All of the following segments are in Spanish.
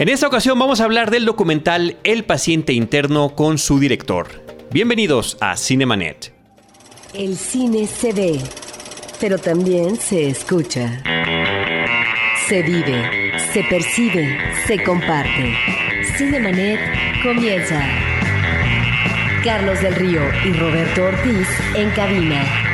En esta ocasión vamos a hablar del documental El paciente interno con su director. Bienvenidos a Cinemanet. El cine se ve, pero también se escucha. Se vive, se percibe, se comparte. Cinemanet comienza. Carlos del Río y Roberto Ortiz en cabina.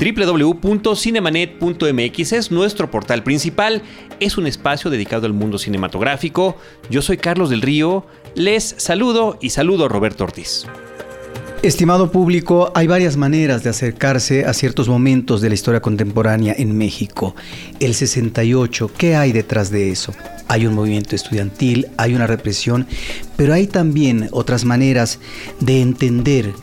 www.cinemanet.mx es nuestro portal principal. Es un espacio dedicado al mundo cinematográfico. Yo soy Carlos del Río. Les saludo y saludo a Roberto Ortiz. Estimado público, hay varias maneras de acercarse a ciertos momentos de la historia contemporánea en México. El 68, ¿qué hay detrás de eso? Hay un movimiento estudiantil, hay una represión, pero hay también otras maneras de entender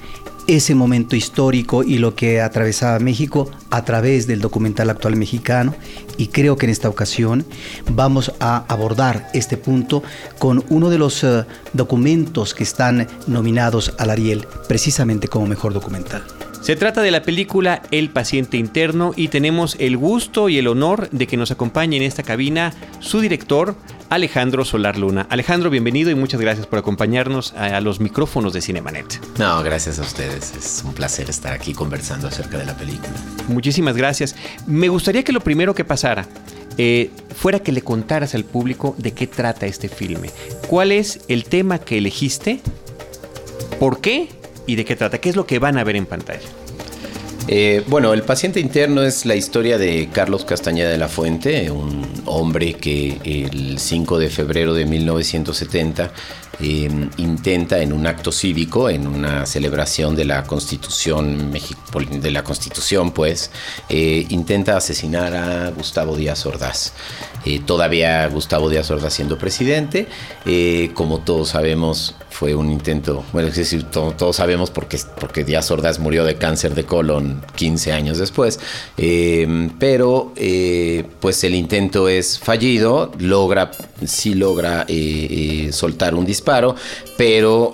ese momento histórico y lo que atravesaba México a través del documental actual mexicano y creo que en esta ocasión vamos a abordar este punto con uno de los uh, documentos que están nominados al Ariel precisamente como mejor documental. Se trata de la película El paciente interno y tenemos el gusto y el honor de que nos acompañe en esta cabina su director, Alejandro Solar Luna. Alejandro, bienvenido y muchas gracias por acompañarnos a, los micrófonos de Cinemanet. No, gracias a ustedes. Es un placer estar aquí conversando acerca de la película. Muchísimas gracias. Me gustaría que lo primero que pasara eh, fuera que le contaras al público de qué trata este filme. ¿Cuál es el tema que elegiste? ¿Por qué? ¿Y de qué trata? ¿Qué es lo que van a ver en pantalla? Eh, bueno, El paciente interno es la historia de Carlos Castañeda de la Fuente, un hombre que el 5 de febrero de 1970 eh, intenta en un acto cívico, en una celebración de la Constitución, de la Constitución pues, eh, intenta asesinar a Gustavo Díaz Ordaz. todavía Gustavo Díaz Ordaz siendo presidente, como todos sabemos, fue un intento, bueno, es decir, todos sabemos porque, porque Díaz Ordaz murió de cáncer de colon 15 años después, eh, pero eh, pues el intento es fallido, logra, sí logra eh, soltar un disparo, pero,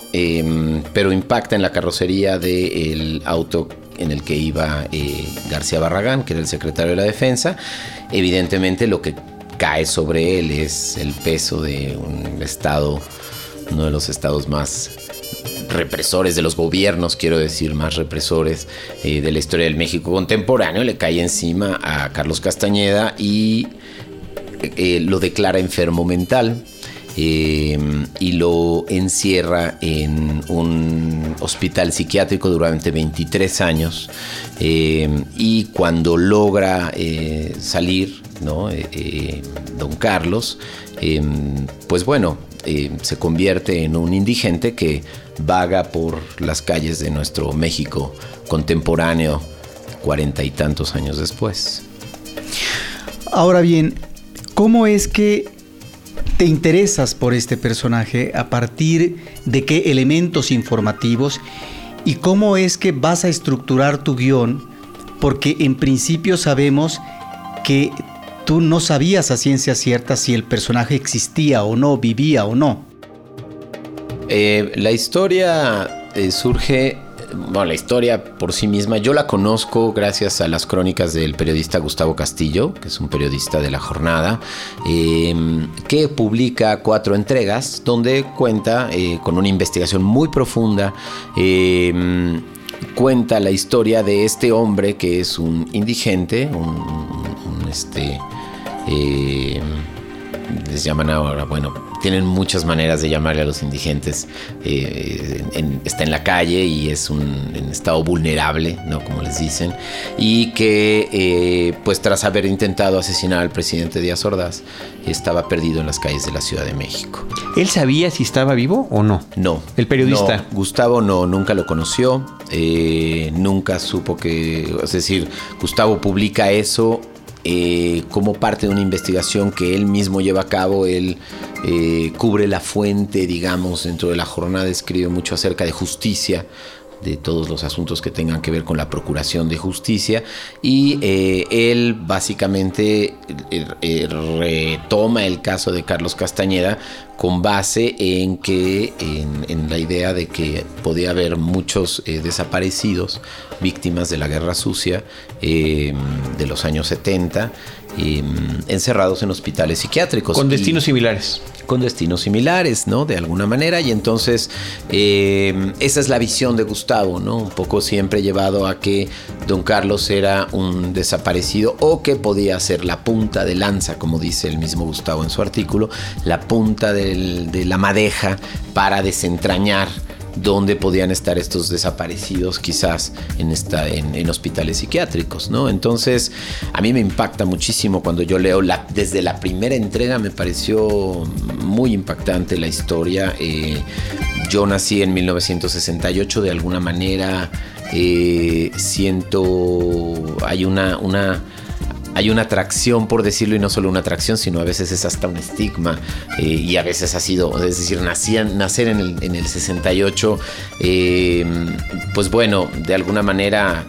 pero impacta en la carrocería del auto en el que iba García Barragán, que era el secretario de la defensa, evidentemente lo que cae sobre él es el peso de un estado uno de los estados más represores de los gobiernos, quiero decir, más represores eh, de la historia del México contemporáneo, le cae encima a Carlos Castañeda y eh, lo declara enfermo mental. Eh, y lo encierra en un hospital psiquiátrico durante 23 años y cuando logra salir, ¿no? don Carlos, pues bueno, eh, se convierte en un indigente que vaga por las calles de nuestro México contemporáneo cuarenta y tantos años después. Ahora bien, ¿cómo es que te interesas por este personaje? ¿A partir de qué elementos informativos? ¿Y cómo es que vas a estructurar tu guion? Porque en principio sabemos que tú no sabías a ciencia cierta si el personaje existía o no, vivía o no. Eh, la historia eh, surge, bueno, la historia por sí misma, yo la conozco gracias a las crónicas del periodista Gustavo Castillo, que es un periodista de la jornada, em, que publica cuatro entregas donde cuenta eh, con una investigación muy profunda em, cuenta la historia de este hombre que es un indigente, un este, eh, les llaman ahora, bueno, tienen muchas maneras de llamarle a los indigentes. Eh, está en la calle y es un en estado vulnerable, ¿no? Como les dicen. Y que, eh, pues tras haber intentado asesinar al presidente Díaz Ordaz, estaba perdido en las calles de la Ciudad de México. ¿Él sabía si estaba vivo o no? No. ¿El periodista? Gustavo no, nunca lo conoció. nunca supo que, es decir, Gustavo publica eso eh, como parte de una investigación que él mismo lleva a cabo, él eh, cubre la fuente, digamos, dentro de la jornada escribe mucho acerca de justicia, de todos los asuntos que tengan que ver con la procuración de justicia y eh, él básicamente retoma el caso de Carlos Castañeda con base en que en, la idea de que podía haber muchos eh, desaparecidos víctimas de la guerra sucia de los años 70 encerrados en hospitales psiquiátricos. Con destinos similares. Con destinos similares, ¿no? De alguna manera. Y entonces, em, esa es la visión de Gustavo, ¿no? Un poco siempre llevado a que don Carlos era un desaparecido o que podía ser la punta de lanza, como dice el mismo Gustavo en su artículo, la punta de la madeja para desentrañar dónde podían estar estos desaparecidos quizás en, esta, en, hospitales psiquiátricos, ¿no? Entonces, a mí me impacta muchísimo cuando yo leo, la, desde la primera entrega me pareció muy impactante la historia. Eh, yo nací en 1968, de alguna manera eh, siento, hay una, una hay una atracción, por decirlo, y no solo una atracción, sino a veces es hasta un estigma, eh, y a veces ha sido, es decir, nacer en el, en el 68, eh, pues bueno, de alguna manera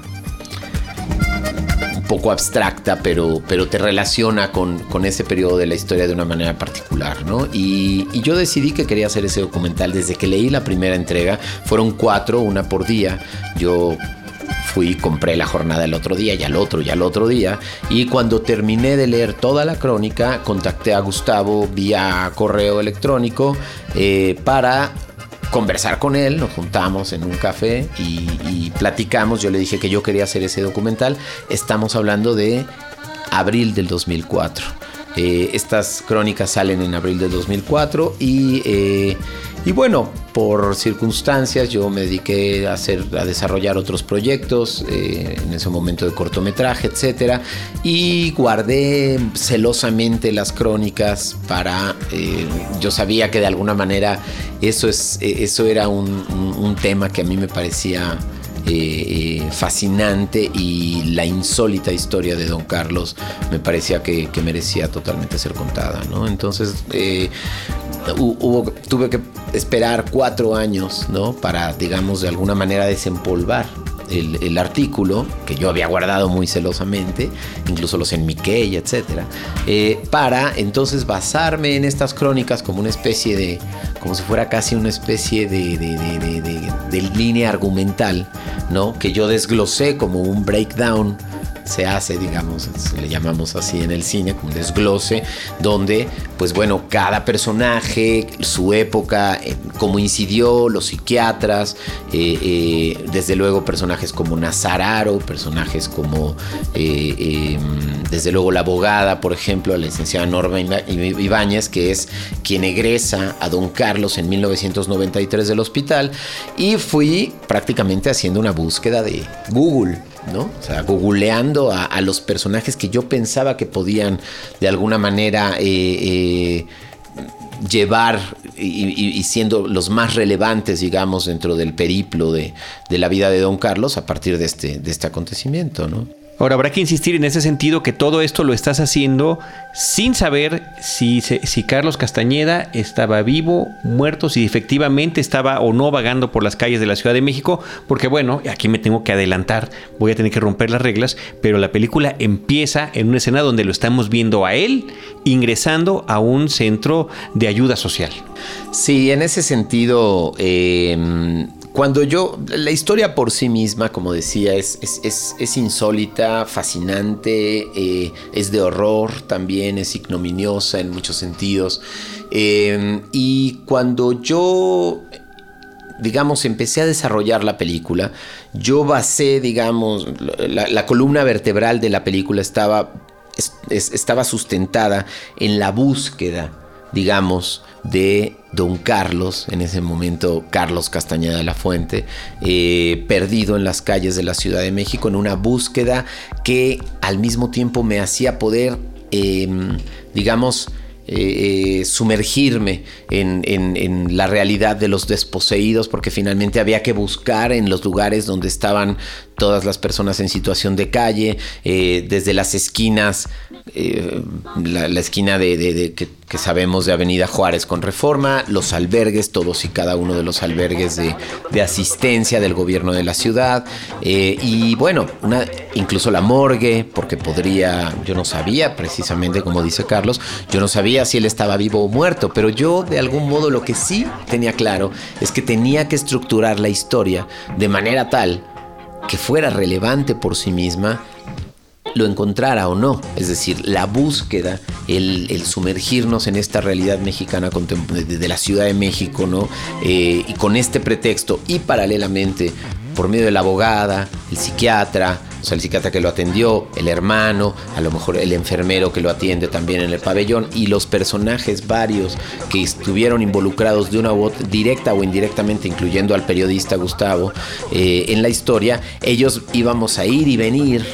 un poco abstracta, pero, pero te relaciona con, con, ese periodo de la historia de una manera particular, ¿no? Y, yo decidí que quería hacer ese documental desde que leí la primera entrega, fueron cuatro, una por día, yo fui compré la jornada el otro día y al otro y al otro día. Y cuando terminé de leer toda la crónica, contacté a Gustavo vía correo electrónico eh, para conversar con él, nos juntamos en un café y, platicamos, yo le dije que yo quería hacer ese documental, estamos hablando de abril del 2004. Eh, estas crónicas salen en abril del 2004 y eh, y bueno, por circunstancias yo me dediqué a, hacer, a desarrollar otros proyectos, eh, en ese momento de cortometraje, etc. Y guardé celosamente las crónicas para... Eh, yo sabía que de alguna manera eso, es, eso era un tema que a mí me parecía eh, eh, fascinante y la insólita historia de Don Carlos me parecía que, merecía totalmente ser contada. ¿no? Entonces eh, hubo, tuve que esperar cuatro años ¿no? para, digamos, de alguna manera desempolvar el, artículo, que yo había guardado muy celosamente, incluso los enmiqué y etcétera, eh, para entonces basarme en estas crónicas como una especie de, como si fuera casi una especie de, de línea argumental, ¿no? Que yo desglosé como un breakdown se hace, digamos, le llamamos así en el cine, como desglose, donde, pues bueno, cada personaje, su época, eh, cómo incidió, los psiquiatras, eh, eh, desde luego personajes como Nazararo, personajes como, em, desde luego la abogada, por ejemplo, la licenciada Norma Ibáñez, que es quien egresa a Don Carlos en 1993 del hospital, y fui prácticamente haciendo una búsqueda de Google ¿no? O sea, googleando a, los personajes que yo pensaba que podían de alguna manera eh, eh, llevar y, siendo los más relevantes, digamos, dentro del periplo de, de, la vida de Don Carlos a partir de este, de este acontecimiento, ¿no? Ahora, habrá que insistir en ese sentido que todo esto lo estás haciendo sin saber si, si Carlos Castañeda estaba vivo, muerto, si efectivamente estaba o no vagando por las calles de la Ciudad de México, porque bueno, aquí me tengo que adelantar, voy a tener que romper las reglas, pero la película empieza en una escena donde lo estamos viendo a él ingresando a un centro de ayuda social. Sí, en ese sentido, eh, cuando yo, la historia por sí misma, como decía, es, es, insólita, fascinante, eh, es de horror también, es ignominiosa en muchos sentidos. Eh, y cuando yo, digamos, empecé a desarrollar la película, yo basé, digamos, la, columna vertebral de la película estaba, estaba sustentada en la búsqueda, digamos, de don Carlos, en ese momento Carlos Castañeda de la Fuente, eh, perdido en las calles de la Ciudad de México en una búsqueda que al mismo tiempo me hacía poder, em, digamos, eh, eh, sumergirme en, la realidad de los desposeídos, porque finalmente había que buscar en los lugares donde estaban todas las personas en situación de calle, desde las esquinas, la, esquina de, que que sabemos de Avenida Juárez con reforma, los albergues, todos y cada uno de los albergues de, asistencia del gobierno de la ciudad, eh, y bueno, incluso la morgue, porque podría, yo no sabía precisamente, como dice Carlos, yo no sabía si él estaba vivo o muerto, pero yo de algún modo lo que sí tenía claro es que tenía que estructurar la historia de manera tal que fuera relevante por sí misma lo encontrara o no. Es decir, la búsqueda, el, sumergirnos en esta realidad mexicana de la Ciudad de México, ¿no? Eh, y con este pretexto y paralelamente por medio de la abogada, el psiquiatra, o sea, el psiquiatra que lo atendió, el hermano, a lo mejor el enfermero que lo atiende también en el pabellón y los personajes varios que estuvieron involucrados de una voz directa o indirectamente, incluyendo al periodista Gustavo, eh, en la historia, ellos íbamos a ir y venir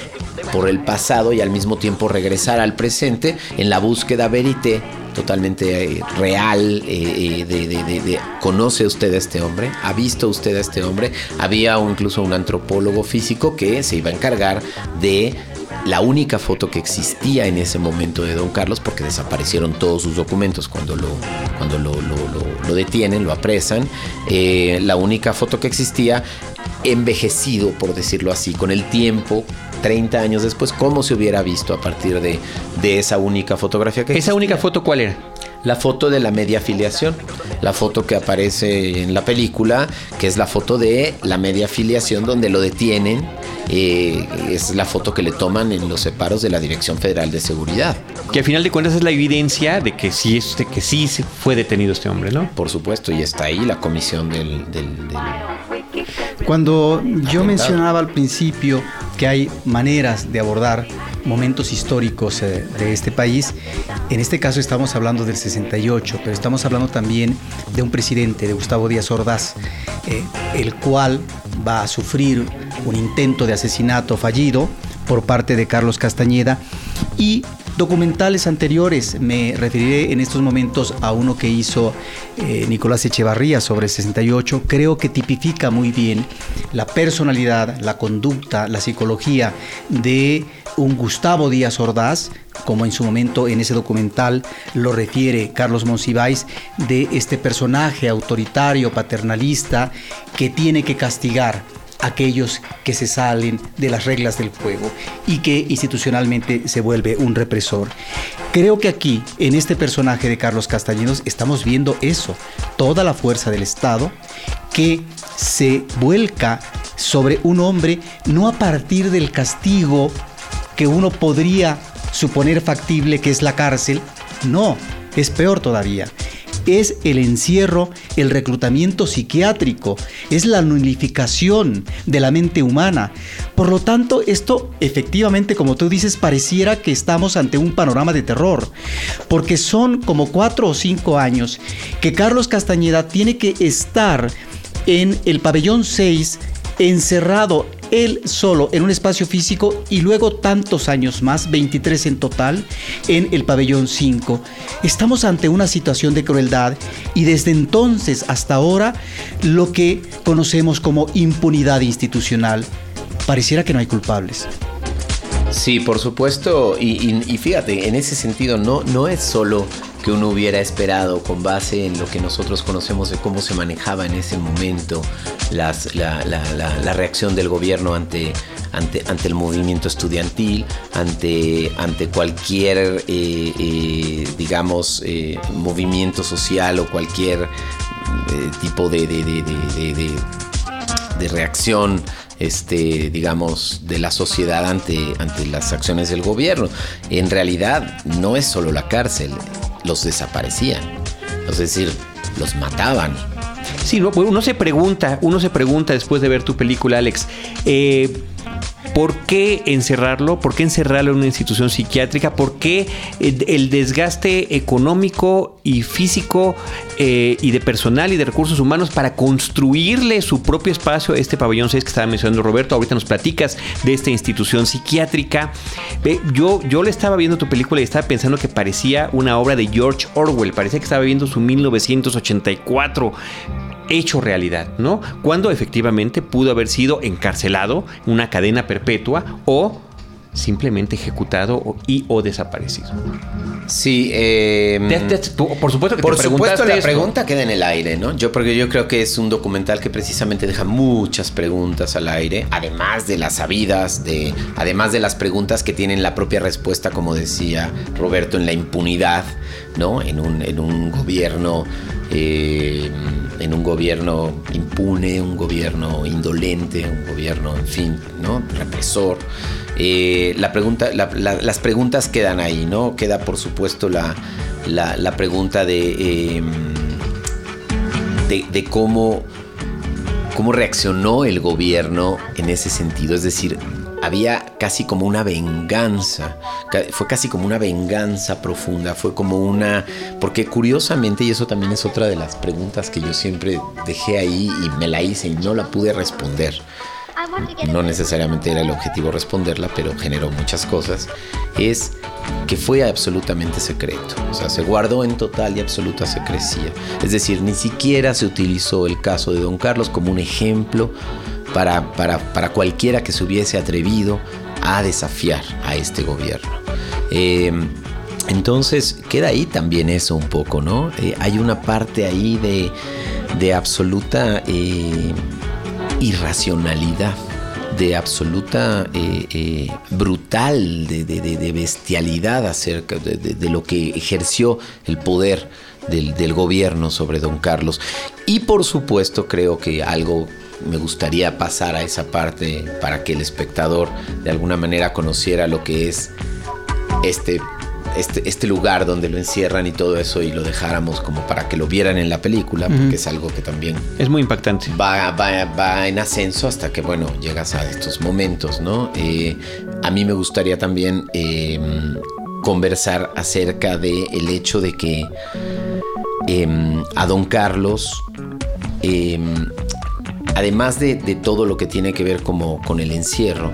por el pasado y al mismo tiempo regresar al presente en la búsqueda verité totalmente eh, real eh, eh, de, conoce usted a este hombre ha visto usted a este hombre había incluso un antropólogo físico que se iba a encargar de la única foto que existía en ese momento de Don Carlos, porque desaparecieron todos sus documentos. Cuando lo, cuando lo, lo, detienen, lo apresan, la única foto que existía envejecido, por decirlo así, con el tiempo, 30 años después, cómo se hubiera visto a partir de, de esa única fotografía que ¿Esa única foto cuál era? La foto de la media afiliación, la foto que aparece en la película, que es la foto de la media afiliación donde lo detienen, eh, es la foto que le toman en los separos de la Dirección Federal de Seguridad. Que al final de cuentas es la evidencia de que sí, este, que sí fue detenido este hombre, ¿no? Por supuesto, y está ahí la comisión del cuando yo mencionaba al principio que hay maneras de abordar momentos históricos eh, de este país, en este caso estamos hablando del 68, pero estamos hablando también de un presidente, de Gustavo Díaz Ordaz, eh, el cual va a sufrir un intento de asesinato fallido por parte de Carlos Castañeda y documentales anteriores. Me referiré en estos momentos a uno que hizo eh, Nicolás Echevarría sobre el 68. Creo que tipifica muy bien la personalidad, la conducta, la psicología de un Gustavo Díaz Ordaz, como en su momento en ese documental lo refiere Carlos Monsiváis, de este personaje autoritario, paternalista, que tiene que castigar aquellos que se salen de las reglas del juego y que institucionalmente se vuelve un represor. Creo que aquí, en este personaje de Carlos Castañedos, estamos viendo eso, toda la fuerza del Estado que se vuelca sobre un hombre no a partir del castigo que uno podría suponer factible que es la cárcel, no, es peor todavía es el encierro, el reclutamiento psiquiátrico, es la nulificación de la mente humana. Por lo tanto, esto efectivamente, como tú dices, pareciera que estamos ante un panorama de terror, porque son como cuatro o cinco años que Carlos Castañeda tiene que estar en el pabellón 6 encerrado él solo en un espacio físico y luego tantos años más, 23 en total, en el pabellón 5. Estamos ante una situación de crueldad y desde entonces hasta ahora lo que conocemos como impunidad institucional. Pareciera que no hay culpables. Sí, por supuesto, y, fíjate, en ese sentido no, no es solo que uno hubiera esperado con base en lo que nosotros conocemos de cómo se manejaba en ese momento las, la, la, reacción del gobierno ante, ante, ante el movimiento estudiantil, ante, ante cualquier, eh, eh, digamos, eh, movimiento social o cualquier tipo de, de, de, de reacción este, digamos, de la sociedad ante, ante las acciones del gobierno. En realidad no es solo la cárcel, los desaparecían. Es decir, los mataban. Sí, uno se pregunta, uno se pregunta después de ver tu película, Alex, eh, ¿Por qué encerrarlo? ¿Por qué encerrarlo en una institución psiquiátrica? ¿Por qué el desgaste económico y físico eh, y de personal y de recursos humanos para construirle su propio espacio a este pabellón 6 que estaba mencionando Roberto? Ahorita nos platicas de esta institución psiquiátrica. Yo, yo le estaba viendo tu película y estaba pensando que parecía una obra de George Orwell. Parecía que estaba viendo su 1984 hecho realidad, ¿no? Cuando efectivamente pudo haber sido encarcelado, una cadena perpetua o simplemente ejecutado y o desaparecido. Sí, eh, por supuesto que por te supuesto la pregunta queda en el aire, ¿no? Yo porque yo creo que es un documental que precisamente deja muchas preguntas al aire, además de las sabidas, de además de las preguntas que tienen la propia respuesta, como decía Roberto, en la impunidad, ¿no? En un, en un gobierno eh, en un gobierno impune, un gobierno indolente, un gobierno, en fin, ¿no? represor. Eh, la pregunta, las preguntas quedan ahí, ¿no? Queda por supuesto la, pregunta em, de, de, cómo, cómo reaccionó el gobierno en ese sentido. Es decir, había casi como una venganza, fue casi como una venganza profunda, fue como una, porque curiosamente, y eso también es otra de las preguntas que yo siempre dejé ahí y me la hice y no la pude responder. No necesariamente era el objetivo responderla, pero generó muchas cosas. Es que fue absolutamente secreto. O sea, se guardó en total y absoluta secrecía. Es decir, ni siquiera se utilizó el caso de Don Carlos como un ejemplo para, para, cualquiera que se hubiese atrevido a desafiar a este gobierno. Em, entonces queda ahí también eso un poco, ¿no? Eh, hay una parte ahí de, de absoluta eh, irracionalidad, de absoluta eh, brutal, de, de, bestialidad acerca de, lo que ejerció el poder del, del gobierno sobre don Carlos. Y por supuesto creo que algo me gustaría pasar a esa parte para que el espectador de alguna manera conociera lo que es este, este, este lugar donde lo encierran y todo eso y lo dejáramos como para que lo vieran en la película, porque es algo que también... Es muy impactante. Va, va, va en ascenso hasta que, bueno, llegas a estos momentos, ¿no? Eh, a mí me gustaría también em, conversar acerca del el hecho de que em, a don Carlos em, además de, todo lo que tiene que ver como con el encierro,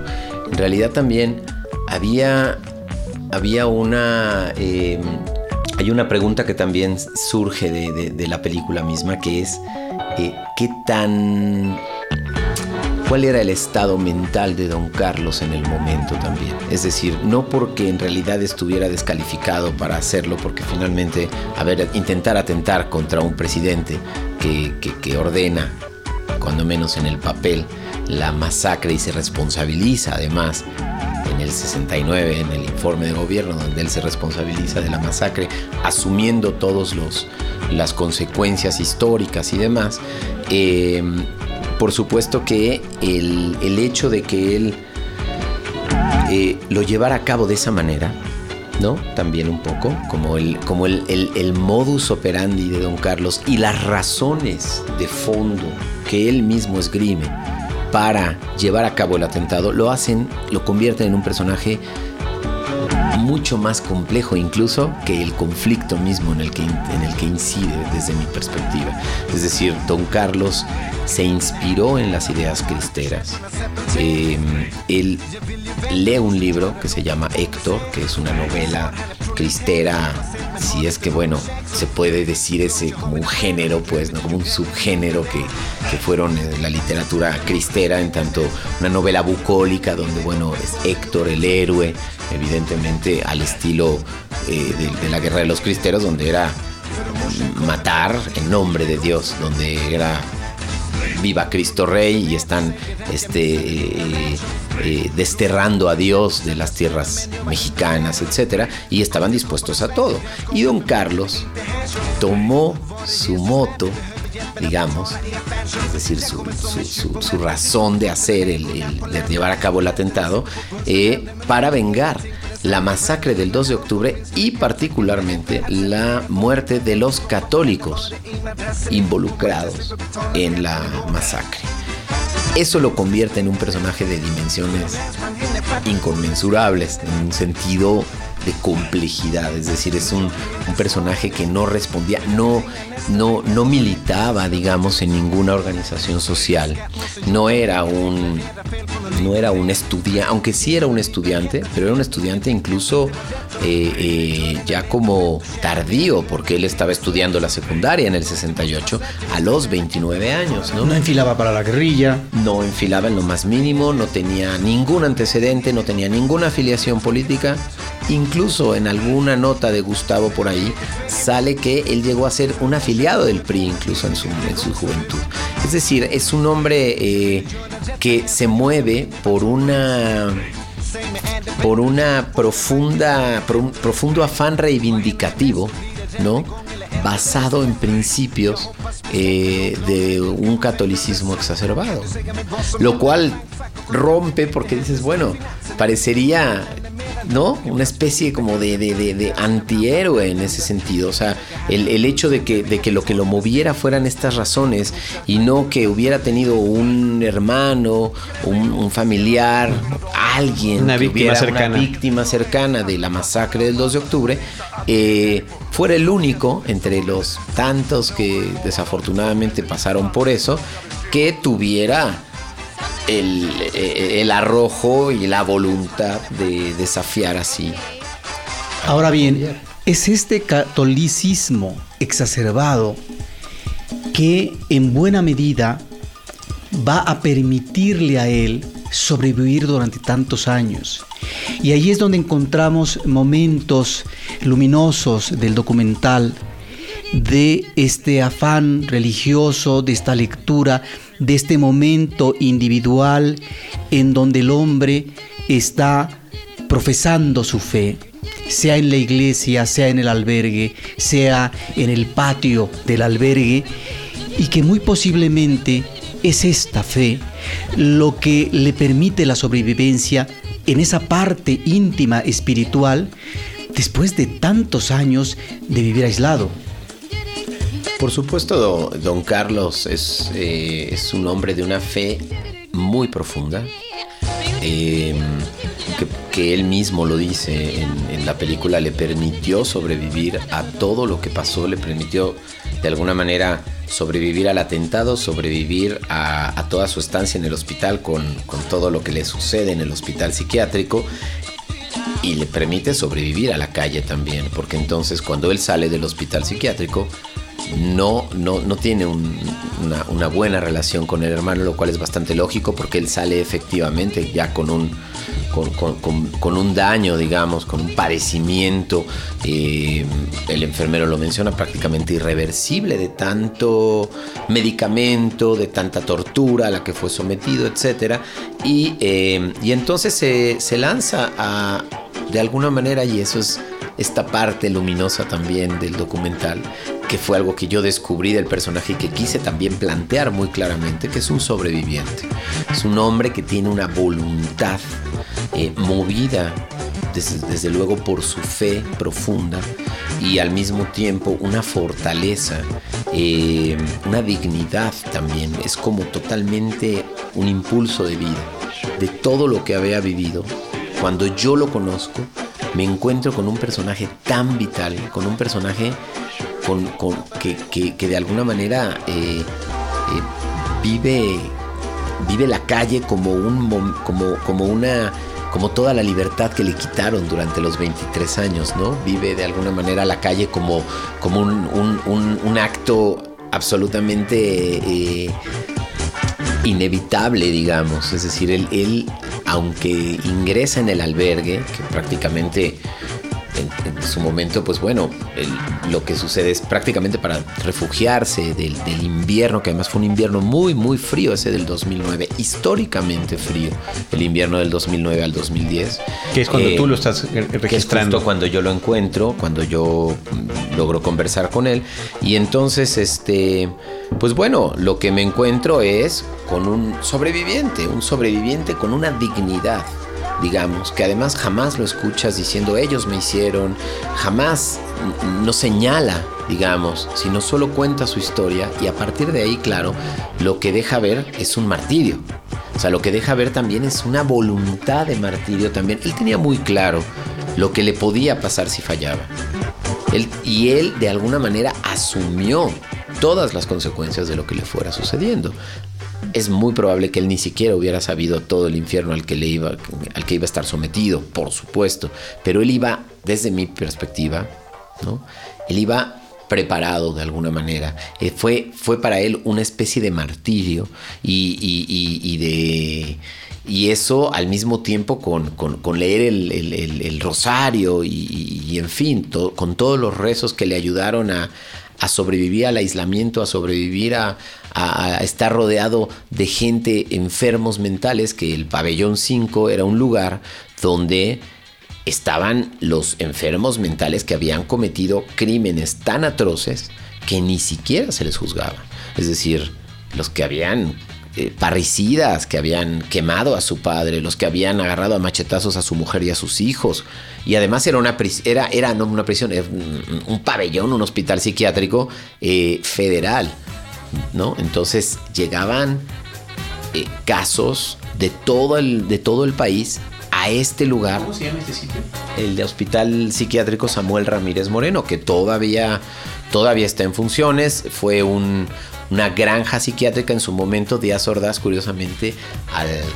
en realidad también había, había una... Em, hay una pregunta que también surge de, la película misma, que es eh, qué tan... ¿Cuál era el estado mental de don Carlos en el momento también? Es decir, no porque en realidad estuviera descalificado para hacerlo, porque finalmente, a ver, intentar atentar contra un presidente que, que ordena cuando menos en el papel, la masacre y se responsabiliza además en el 69, en el informe de gobierno, donde él se responsabiliza de la masacre, asumiendo todas las consecuencias históricas y demás. Eh, por supuesto que el, hecho de que él eh, lo llevara a cabo de esa manera, ¿no? También un poco, como, el, como el, el, modus operandi de Don Carlos y las razones de fondo que él mismo esgrime para llevar a cabo el atentado, lo hacen, lo convierten en un personaje mucho más complejo incluso que el conflicto mismo en el que, en el que incide desde mi perspectiva. Es decir, Don Carlos se inspiró en las ideas cristeras. Em, él lee un libro que se llama Héctor, que es una novela cristera, si es que bueno, se puede decir ese como un género, pues, ¿no? como un subgénero que, que fueron eh, la literatura cristera, en tanto una novela bucólica donde bueno, es Héctor el héroe, evidentemente al estilo eh, de, la guerra de los cristeros, donde era matar en nombre de Dios, donde era viva Cristo Rey y están este, eh, eh, desterrando a Dios de las tierras mexicanas, etc. Y estaban dispuestos a todo. Y don Carlos tomó su moto digamos, es decir, su, razón de hacer, el, de llevar a cabo el atentado, eh, para vengar la masacre del 2 de octubre y particularmente la muerte de los católicos involucrados en la masacre. Eso lo convierte en un personaje de dimensiones inconmensurables, en un sentido de complejidad, es decir, es un, un personaje que no respondía, no, no, no militaba, digamos, en ninguna organización social, no era un, no era un estudiante, aunque sí era un estudiante, pero era un estudiante incluso eh, eh, ya como tardío, porque él estaba estudiando la secundaria en el 68 a los 29 años, ¿no? No enfilaba para la guerrilla. No enfilaba en lo más mínimo, no tenía ningún antecedente, no tenía ninguna afiliación política. Incluso en alguna nota de Gustavo por ahí sale que él llegó a ser un afiliado del PRI incluso en su, en su juventud. Es decir, es un hombre eh, que se mueve por una por una profunda por un profundo afán reivindicativo, ¿no? basado en principios eh, de un catolicismo exacerbado. Lo cual rompe porque dices, bueno, parecería ¿no? Una especie como de, de, antihéroe en ese sentido. O sea, el, hecho de que, de que lo que lo moviera fueran estas razones y no que hubiera tenido un hermano, un, familiar, alguien, una víctima cercana. una víctima cercana de la masacre del 2 de octubre, eh, fuera el único entre los tantos que desafortunadamente pasaron por eso, que tuviera el, arrojo y la voluntad de desafiar así. Ahora bien, es este catolicismo exacerbado que en buena medida va a permitirle a él sobrevivir durante tantos años. Y ahí es donde encontramos momentos luminosos del documental, de este afán religioso, de esta lectura de este momento individual en donde el hombre está profesando su fe, sea en la iglesia, sea en el albergue, sea en el patio del albergue, y que muy posiblemente es esta fe lo que le permite la sobrevivencia en esa parte íntima espiritual después de tantos años de vivir aislado. Por supuesto, don Carlos es, eh, es un hombre de una fe muy profunda, eh, que, él mismo lo dice en, la película, le permitió sobrevivir a todo lo que pasó, le permitió de alguna manera sobrevivir al atentado, sobrevivir a, toda su estancia en el hospital con, con todo lo que le sucede en el hospital psiquiátrico y le permite sobrevivir a la calle también, porque entonces cuando él sale del hospital psiquiátrico, no, no, no tiene una, buena relación con el hermano, lo cual es bastante lógico porque él sale efectivamente ya con un, con, un daño, digamos, con un padecimiento, eh, el enfermero lo menciona, prácticamente irreversible de tanto medicamento, de tanta tortura a la que fue sometido, etc. Y, eh, y entonces se, se lanza a, de alguna manera, y eso es esta parte luminosa también del documental, que fue algo que yo descubrí del personaje y que quise también plantear muy claramente, que es un sobreviviente. Es un hombre que tiene una voluntad eh, movida desde, luego por su fe profunda y al mismo tiempo una fortaleza, eh, una dignidad también. Es como totalmente un impulso de vida, de todo lo que había vivido. Cuando yo lo conozco, me encuentro con un personaje tan vital, con un personaje que, de alguna manera eh, eh, vive, vive la calle como, un, una como toda la libertad que le quitaron durante los 23 años, ¿no? Vive de alguna manera la calle como, como un, acto absolutamente eh, inevitable, digamos. Es decir, él, él, aunque ingresa en el albergue, que prácticamente en, su momento, pues bueno, lo que sucede es prácticamente para refugiarse del, invierno, que además fue un invierno muy, muy frío ese del 2009, históricamente frío, el invierno del 2009 al 2010. Que es cuando tú lo estás registrando. Que cuando yo lo encuentro, cuando yo mm, logro conversar con él. Y entonces, este, pues bueno, lo que me encuentro es con un sobreviviente, un sobreviviente con una dignidad digamos, que además jamás lo escuchas diciendo ellos me hicieron, jamás no señala, digamos, sino solo cuenta su historia y a partir de ahí, claro, lo que deja ver es un martirio. O sea, lo que deja ver también es una voluntad de martirio también. Él tenía muy claro lo que le podía pasar si fallaba. y él de alguna manera asumió todas las consecuencias de lo que le fuera sucediendo. Es muy probable que él ni siquiera hubiera sabido todo el infierno al que, le iba, al que iba a estar sometido, por supuesto, pero él iba, desde mi perspectiva, ¿no? él iba preparado de alguna manera. Eh, fue, fue para él una especie de martirio y, de... Y eso al mismo tiempo con, leer el, rosario y, en fin, con todos los rezos que le ayudaron a, sobrevivir al aislamiento, a sobrevivir a, estar rodeado de gente enfermos mentales, que el pabellón 5 era un lugar donde estaban los enfermos mentales que habían cometido crímenes tan atroces que ni siquiera se les juzgaba. Es decir, los que habían eh, parricidas, que habían quemado a su padre, los que habían agarrado a machetazos a su mujer y a sus hijos. Y además era una, era, era no una prisión, era un, pabellón, un hospital psiquiátrico eh, federal. ¿no? Entonces llegaban eh, casos de todo, el, de todo el país a este lugar. ¿Cómo se llama este sitio? El de Hospital Psiquiátrico Samuel Ramírez Moreno, que todavía, todavía está en funciones. Fue una granja psiquiátrica en su momento. Díaz Ordaz, curiosamente,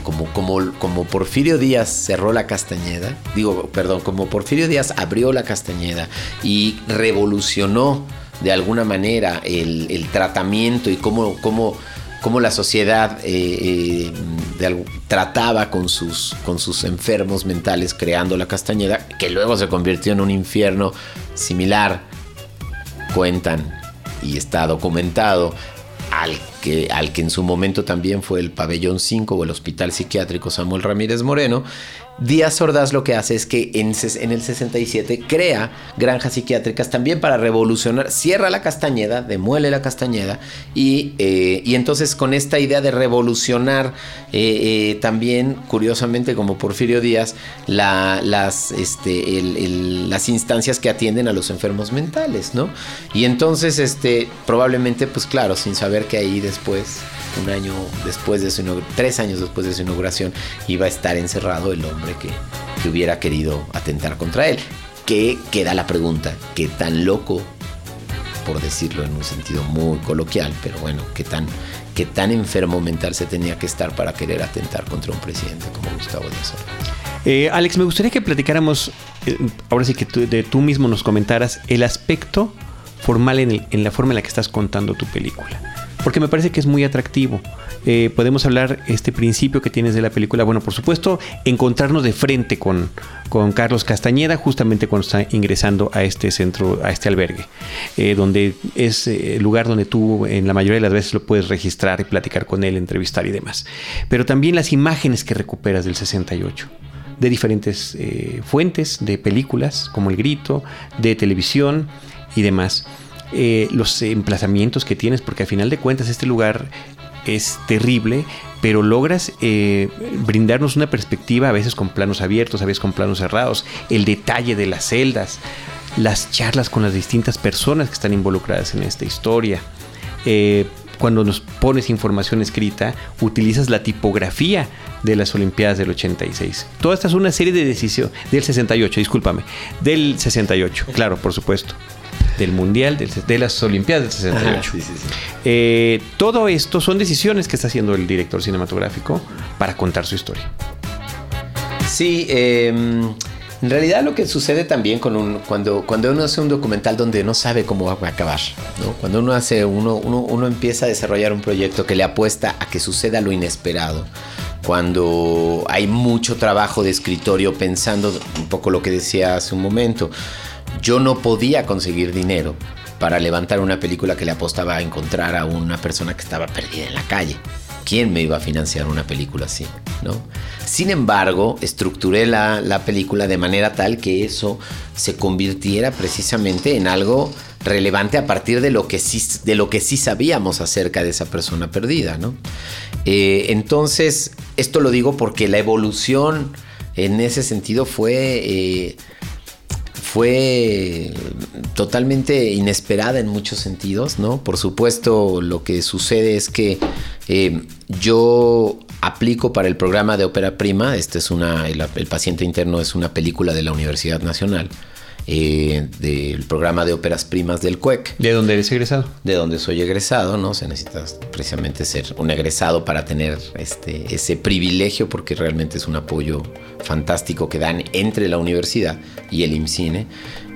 como, como, como Porfirio Díaz cerró la Castañeda, digo, perdón, como Porfirio Díaz abrió la Castañeda y revolucionó de alguna manera el, tratamiento y cómo, cómo cómo la sociedad eh, eh, trataba con sus, con sus enfermos mentales creando la Castañeda, que luego se convirtió en un infierno similar, cuentan y está documentado, al que, al que en su momento también fue el pabellón 5 o el Hospital Psiquiátrico Samuel Ramírez Moreno, Díaz Ordaz lo que hace es que en, el 67 crea granjas psiquiátricas también para revolucionar, cierra la Castañeda, demuele la Castañeda y, eh, entonces con esta idea de revolucionar eh, eh, también, curiosamente como Porfirio Díaz, las, este, las instancias que atienden a los enfermos mentales, ¿no? Y entonces, este, probablemente, pues claro, sin saber que ahí después un año después de su tres años después de su inauguración, iba a estar encerrado el hombre que, hubiera querido atentar contra él. Que queda la pregunta, ¿qué tan loco, por decirlo en un sentido muy coloquial, pero bueno, qué tan, qué tan enfermo mental se tenía que estar para querer atentar contra un presidente como Gustavo Díaz eh, Alex, me gustaría que platicáramos, eh, ahora sí que tú, de, tú mismo nos comentaras el aspecto formal en la forma en la que estás contando tu película porque me parece que es muy atractivo. Eh, podemos hablar este principio que tienes de la película. Bueno, por supuesto, encontrarnos de frente con, con Carlos Castañeda, justamente cuando está ingresando a este centro, a este albergue, eh, donde es eh, el lugar donde tú en la mayoría de las veces lo puedes registrar y platicar con él, entrevistar y demás. Pero también las imágenes que recuperas del 68 de diferentes fuentes, de películas como El Grito, de televisión y demás. Eh, los emplazamientos que tienes, porque al final de cuentas este lugar es terrible, pero logras eh, brindarnos una perspectiva a veces con planos abiertos, a veces con planos cerrados, el detalle de las celdas, las charlas con las distintas personas que están involucradas en esta historia. Eh, cuando nos pones información escrita, utilizas la tipografía de las Olimpiadas del 86. Toda esta es una serie de decisiones, del 68, discúlpame, del 68, claro, por supuesto del Mundial, de las Olimpiadas del 68. Eh, todo esto son decisiones que está haciendo el director cinematográfico para contar su historia. Sí, em, en realidad lo que sucede también con un, cuando, cuando uno hace un documental donde no sabe cómo va a acabar, cuando uno, hace, uno, uno, uno empieza a desarrollar un proyecto que le apuesta a que suceda lo inesperado, cuando hay mucho trabajo de escritorio pensando un poco lo que decía hace un momento, yo no podía conseguir dinero para levantar una película que le apostaba a encontrar a una persona que estaba perdida en la calle. ¿Quién me iba a financiar una película así? ¿no? Sin embargo, estructuré la, película de manera tal que eso se convirtiera precisamente en algo relevante a partir de lo que sí, de lo que sí sabíamos acerca de esa persona perdida. ¿no? Eh, entonces, esto lo digo porque la evolución en ese sentido fue... Eh, fue totalmente inesperada en muchos sentidos, ¿no? Por supuesto, lo que sucede es que eh, yo aplico para el programa de ópera prima. Este es una, el, el paciente interno es una película de la Universidad Nacional. Eh, del programa de óperas primas del CUEC. ¿De dónde eres egresado? De donde soy egresado, ¿no? Se necesita precisamente ser un egresado para tener este, ese privilegio, porque realmente es un apoyo fantástico que dan entre la universidad y el IMCINE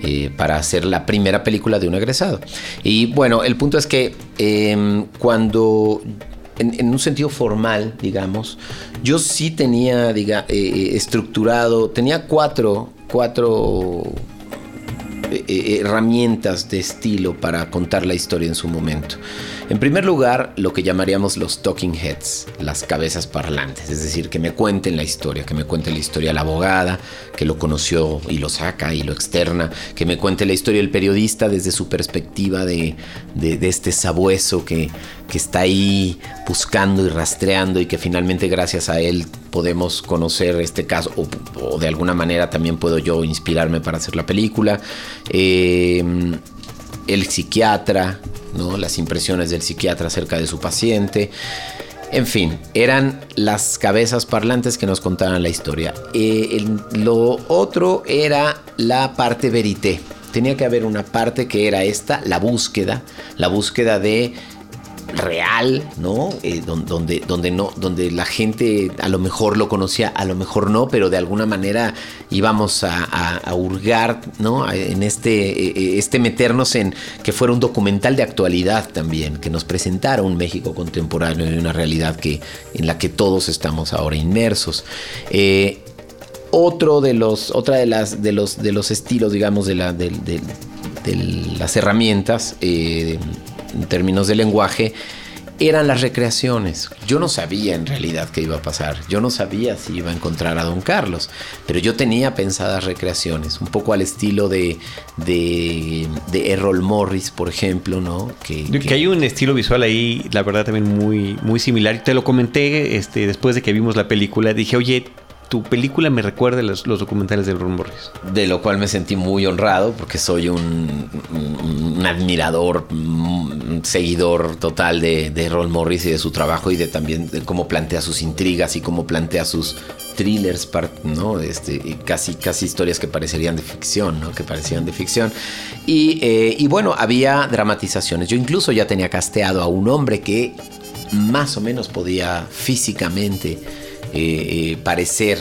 eh, para hacer la primera película de un egresado. Y bueno, el punto es que em, cuando en, un sentido formal, digamos, yo sí tenía diga, eh, estructurado, tenía cuatro, cuatro herramientas de estilo para contar la historia en su momento. En primer lugar, lo que llamaríamos los talking heads, las cabezas parlantes, es decir, que me cuenten la historia, que me cuente la historia la abogada, que lo conoció y lo saca y lo externa, que me cuente la historia el periodista desde su perspectiva de, este sabueso que, que está ahí buscando y rastreando y que finalmente gracias a él podemos conocer este caso o, de alguna manera también puedo yo inspirarme para hacer la película. Eh, el psiquiatra, las impresiones del psiquiatra acerca de su paciente. En fin, eran las cabezas parlantes que nos contaban la historia. Eh, lo otro era la parte verité. Tenía que haber una parte que era esta, la búsqueda, la búsqueda de real, ¿no? Eh, donde, donde, no, donde la gente a lo mejor lo conocía, a lo mejor no, pero de alguna manera íbamos a, hurgar, ¿no? En este, eh, este meternos en que fuera un documental de actualidad también, que nos presentara un México contemporáneo y una realidad que, en la que todos estamos ahora inmersos. Eh, otro de los, otra de las, de los, de los estilos, digamos, de, la, de, las herramientas en términos de lenguaje, eran las recreaciones. Yo no sabía en realidad qué iba a pasar. Yo no sabía si iba a encontrar a Don Carlos. Pero yo tenía pensadas recreaciones, un poco al estilo de, de, Errol Morris, por ejemplo, ¿no? Que, que, hay un estilo visual ahí, la verdad, también muy, muy similar. Te lo comenté este, después de que vimos la película. Dije, oye, tu película me recuerda los, los documentales de Ron Morris. De lo cual me sentí muy honrado porque soy un, admirador, un seguidor total de, de Ron Morris y de su trabajo y de también de cómo plantea sus intrigas y cómo plantea sus thrillers. Este, casi, casi historias que parecerían de ficción, ¿no? Que parecían de ficción. Y, eh, y bueno, había dramatizaciones. Yo incluso ya tenía casteado a un hombre que más o menos podía físicamente eh, eh, parecer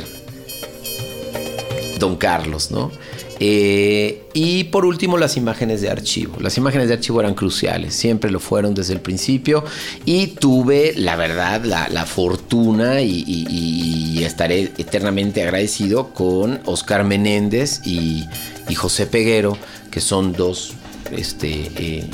Don Carlos, ¿no? Eh, y por último, las imágenes de archivo. Las imágenes de archivo eran cruciales, siempre lo fueron desde el principio. Y tuve, la verdad, la, fortuna y, estaré eternamente agradecido con Oscar Menéndez y, José Peguero, que son dos este,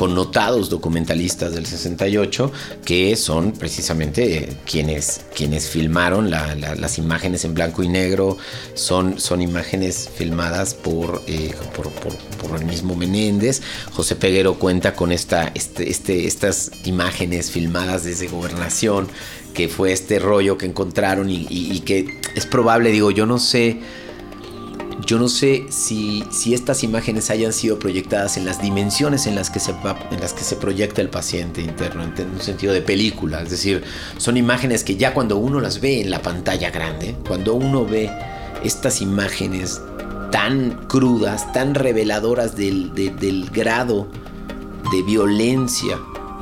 connotados documentalistas del 68 que son precisamente eh, quienes, quienes filmaron las imágenes en blanco y negro, son, son imágenes filmadas por, eh, por, el mismo Menéndez. José Peguero cuenta con esta, este, este, estas imágenes filmadas desde gobernación, que fue este rollo que encontraron y que es probable, digo, yo no sé yo no sé si, estas imágenes hayan sido proyectadas en las dimensiones en las, que se, en las que se proyecta el paciente interno, en un sentido de película. Es decir, son imágenes que ya cuando uno las ve en la pantalla grande, cuando uno ve estas imágenes tan crudas, tan reveladoras del, del grado de violencia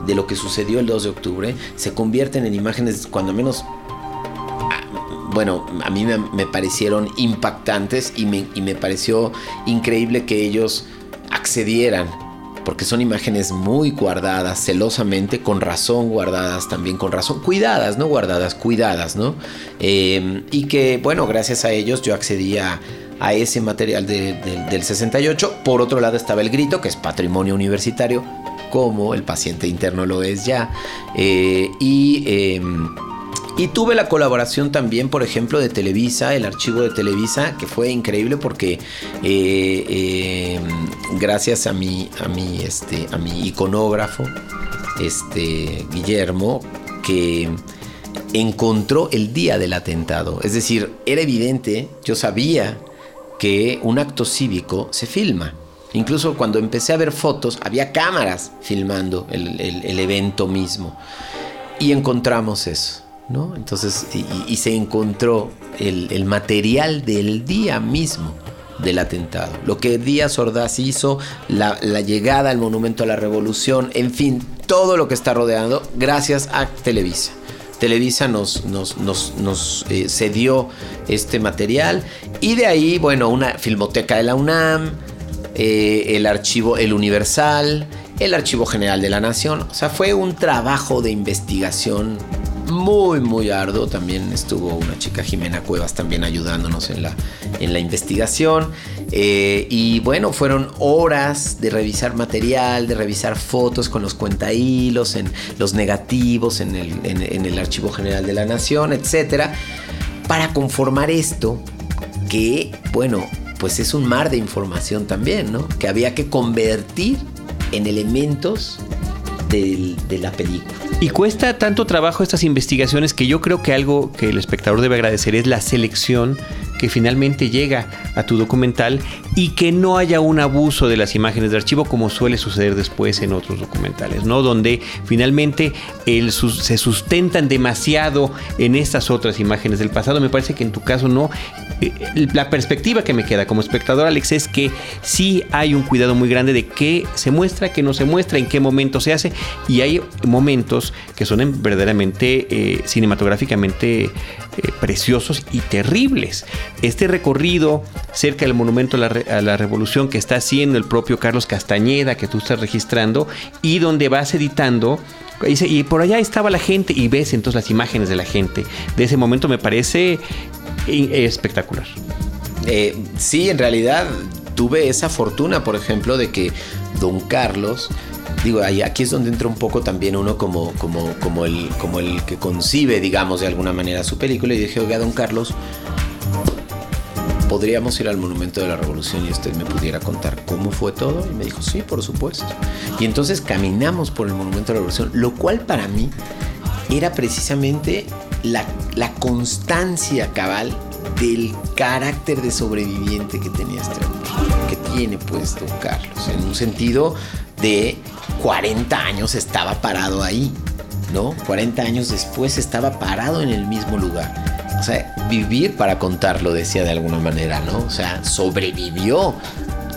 de lo que sucedió el 2 de octubre, se convierten en imágenes cuando menos bueno, a mí me, parecieron impactantes y me, pareció increíble que ellos accedieran, porque son imágenes muy guardadas, celosamente, con razón guardadas, también con razón, cuidadas, no guardadas, cuidadas, ¿no? Em, y que, bueno, gracias a ellos yo accedía a ese material del 68. Por otro lado estaba el grito, que es patrimonio universitario, como el paciente interno lo es ya. Eh, y em, y tuve la colaboración también, por ejemplo, de Televisa, el archivo de Televisa, que fue increíble porque eh, eh, gracias a mi, a mi, este, a mi iconógrafo, este, Guillermo, que encontró el día del atentado. Es decir, era evidente, yo sabía que un acto cívico se filma. Incluso cuando empecé a ver fotos, había cámaras filmando el evento mismo. Y encontramos eso ¿no? Entonces, y, se encontró el, material del día mismo del atentado. Lo que Díaz Ordaz hizo, la, llegada al Monumento a la Revolución, en fin, todo lo que está rodeando, gracias a Televisa. Televisa nos, eh, cedió este material y de ahí, bueno, una filmoteca de la UNAM, eh, el archivo El Universal, el Archivo General de la Nación. O sea, fue un trabajo de investigación muy, muy arduo. También estuvo una chica, Jimena Cuevas, también ayudándonos en la, en la investigación. Eh, y bueno, fueron horas de revisar material, de revisar fotos con los cuentahilos, en los negativos, en el, en el Archivo General de la Nación, etc. Para conformar esto, que, bueno, pues es un mar de información también, ¿no? Que había que convertir en elementos de la película. Y cuesta tanto trabajo estas investigaciones que yo creo que algo que el espectador debe agradecer es la selección que finalmente llega a tu documental y que no haya un abuso de las imágenes de archivo como suele suceder después en otros documentales, ¿no? Donde finalmente se sustentan demasiado en estas otras imágenes del pasado. Me parece que en tu caso no. Eh, la perspectiva que me queda como espectador, Alex, es que sí hay un cuidado muy grande de qué se muestra, qué no se muestra, en qué momento se hace. Y hay momentos que son verdaderamente eh, cinematográficamente eh, preciosos y terribles este recorrido cerca del monumento a la, revolución que está haciendo el propio Carlos Castañeda, que tú estás registrando, y donde vas editando. Y por allá estaba la gente y ves entonces las imágenes de la gente. De ese momento me parece espectacular. Eh, sí, en realidad tuve esa fortuna, por ejemplo, de que don Carlos digo, aquí es donde entra un poco también uno como, como, como, el, como el que concibe, digamos, de alguna manera su película. Y dije, oiga, don Carlos, podríamos ir al Monumento de la Revolución y usted me pudiera contar cómo fue todo. Y me dijo, sí, por supuesto. Y entonces caminamos por el Monumento de la Revolución, lo cual para mí era precisamente la, la constancia cabal del carácter de sobreviviente que tenía este hombre, que tiene pues don Carlos, en un sentido de 40 años estaba parado ahí, ¿no? 40 años después estaba parado en el mismo lugar o sea, vivir para contarlo, decía de alguna manera, ¿no? O sea, sobrevivió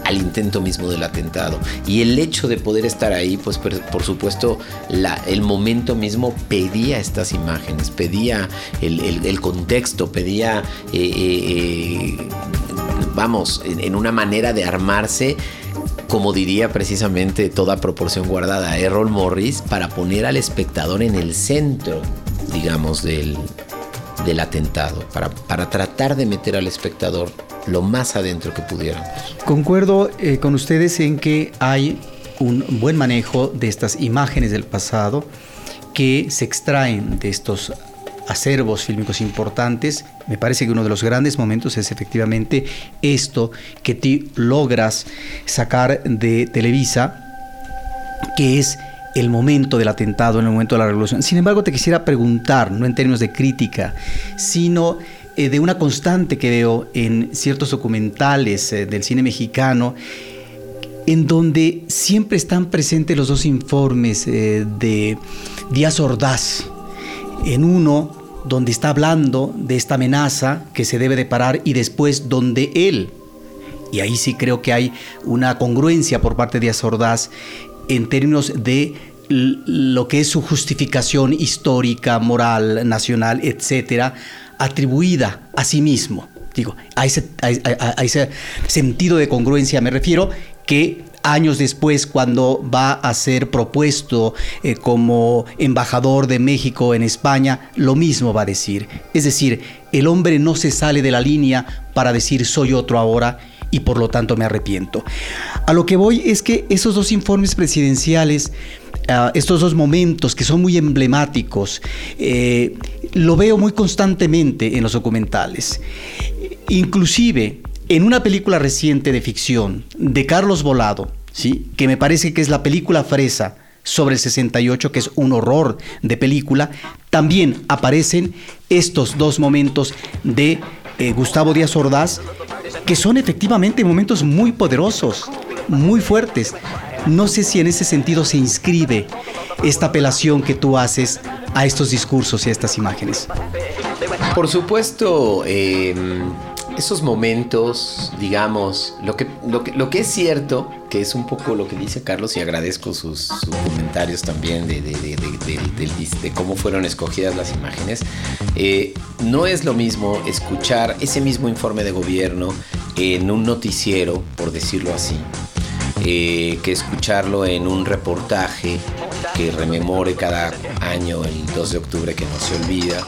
al intento mismo del atentado. Y el hecho de poder estar ahí, pues por, supuesto, el momento mismo pedía estas imágenes, pedía el, contexto, pedía, eh, eh, eh, vamos, en, una manera de armarse como diría precisamente toda proporción guardada Errol Morris, para poner al espectador en el centro, digamos, del, del atentado, para, para tratar de meter al espectador lo más adentro que pudiéramos. Concuerdo eh, con ustedes en que hay un buen manejo de estas imágenes del pasado que se extraen de estos acervos fílmicos importantes. Me parece que uno de los grandes momentos es efectivamente esto que tú logras sacar de Televisa, que es el momento del atentado, en el momento de la revolución. Sin embargo, te quisiera preguntar, no en términos de crítica, sino eh, de una constante que veo en ciertos documentales eh, del cine mexicano, en donde siempre están presentes los dos informes eh, de Díaz Ordaz. En uno, donde está hablando de esta amenaza que se debe de parar, y después donde él, y ahí sí creo que hay una congruencia por parte de Díaz Ordaz, en términos de lo que es su justificación histórica, moral, nacional, etcétera, atribuida a sí mismo. Digo, a ese, sentido de congruencia me refiero que años después, cuando va a ser propuesto eh, como embajador de México en España, lo mismo va a decir. Es decir, el hombre no se sale de la línea para decir soy otro ahora y por lo tanto me arrepiento. A lo que voy es que esos dos informes presidenciales, ah, estos dos momentos que son muy emblemáticos, eh, lo veo muy constantemente en los documentales. Inclusive en una película reciente de ficción de Carlos Volado, ¿sí? que me parece que es la película fresa, sobre el 68, que es un horror de película, también aparecen estos dos momentos de eh, Gustavo Díaz Ordaz, que son efectivamente momentos muy poderosos, muy fuertes. No sé si en ese sentido se inscribe esta apelación que tú haces a estos discursos y a estas imágenes? Por supuesto, eh, esos momentos, digamos, lo que, lo, que, lo que es cierto, que es un poco lo que dice Carlos y agradezco sus, comentarios también de, de, cómo fueron escogidas las imágenes, eh, no es lo mismo escuchar ese mismo informe de gobierno en un noticiero, por decirlo así, eh, que escucharlo en un reportaje que rememore cada año el 2 de octubre que no se olvida.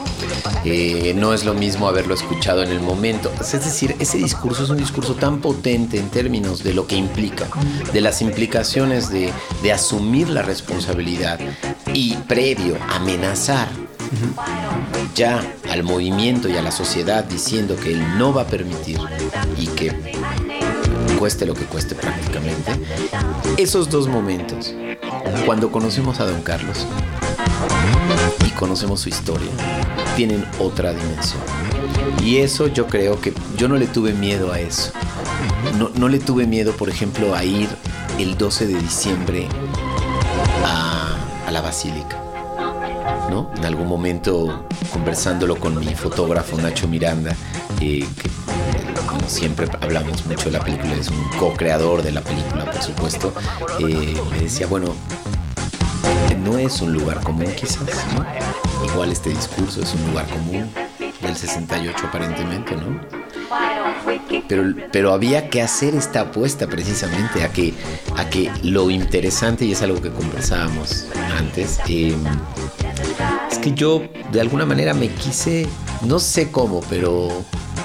Eh, no es lo mismo haberlo escuchado en el momento. Es decir, ese discurso es un discurso tan potente en términos de lo que implica, de las implicaciones de, de asumir la responsabilidad y previo amenazar ya al movimiento y a la sociedad diciendo que él no va a permitir y que cueste lo que cueste prácticamente, esos dos momentos, cuando conocemos a don Carlos y conocemos su historia, tienen otra dimensión. Y eso yo creo que yo no le tuve miedo a eso. No, le tuve miedo, por ejemplo, a ir el 12 de diciembre a, la basílica. ¿no? En algún momento conversándolo con mi fotógrafo Nacho Miranda, eh, que siempre hablamos mucho de la película, es un co-creador de la película, por supuesto, eh, me decía, bueno, no es un lugar común quizás, ¿no? Igual este discurso es un lugar común del 68 aparentemente, ¿no? Pero, pero había que hacer esta apuesta precisamente a que, a que lo interesante, y es algo que conversábamos antes, es que yo de alguna manera me quise, no sé cómo, pero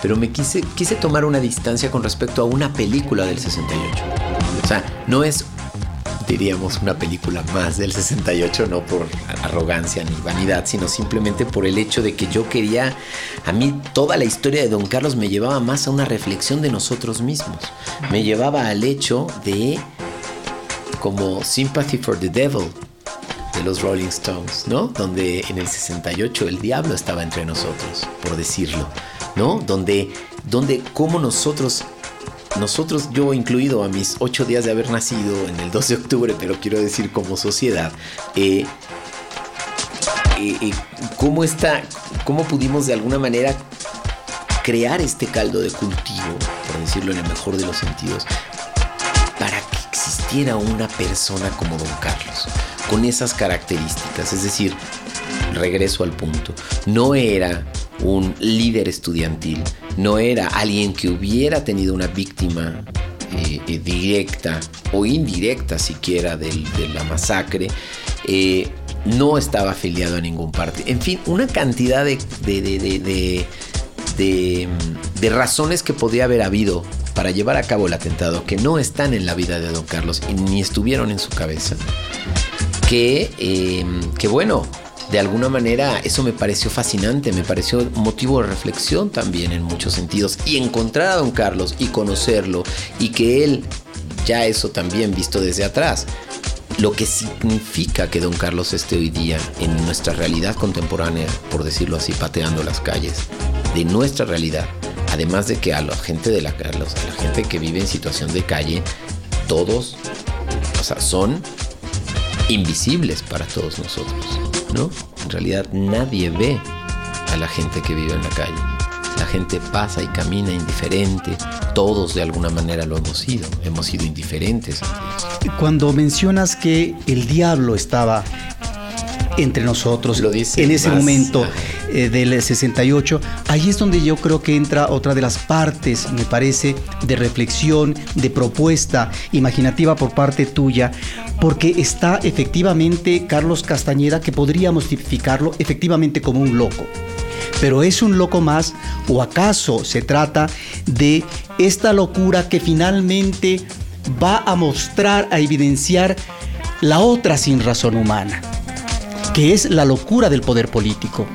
pero me quise, quise tomar una distancia con respecto a una película del 68. O sea, no es, diríamos, una película más del 68, no por arrogancia ni vanidad, sino simplemente por el hecho de que yo quería, a mí toda la historia de Don Carlos me llevaba más a una reflexión de nosotros mismos. Me llevaba al hecho de como Sympathy for the Devil, de los Rolling Stones, ¿no? Donde en el 68 el diablo estaba entre nosotros, por decirlo. ¿no? Donde, donde como nosotros, nosotros, yo incluido a mis ocho días de haber nacido en el 12 de octubre, pero quiero decir como sociedad, eh, eh, eh, cómo está, cómo pudimos de alguna manera crear este caldo de cultivo, por decirlo en el mejor de los sentidos, existiera una persona como Don Carlos, con esas características. Es decir, regreso al punto, no era un líder estudiantil, no era alguien que hubiera tenido una víctima eh, eh, directa o indirecta siquiera de la masacre, eh, no estaba afiliado a ningún parte. En fin, una cantidad de, de, de, razones que podría haber habido para llevar a cabo el atentado que no están en la vida de don Carlos y ni estuvieron en su cabeza. Que, que bueno, de alguna manera eso me pareció fascinante, me pareció motivo de reflexión también en muchos sentidos. Y encontrar a don Carlos y conocerlo y que él, ya eso también visto desde atrás, lo que significa que don Carlos esté hoy día en nuestra realidad contemporánea, por decirlo así, pateando las calles, de nuestra realidad. Además de que a la gente de la, a la gente que vive en situación de calle, todos, o sea, son invisibles para todos nosotros. ¿no? En realidad nadie ve a la gente que vive en la calle. La gente pasa y camina indiferente. Todos de alguna manera lo hemos sido. Hemos sido indiferentes. Cuando mencionas que el diablo estaba entre nosotros Lo dice en ese momento eh, del 68. Ahí es donde yo creo que entra otra de las partes, me parece, de reflexión, de propuesta imaginativa por parte tuya, porque está efectivamente Carlos Castañeda, que podríamos tipificarlo efectivamente como un loco. Pero es un loco más o acaso se trata de esta locura que finalmente va a mostrar, a evidenciar la otra sin razón humana que es la locura del poder político,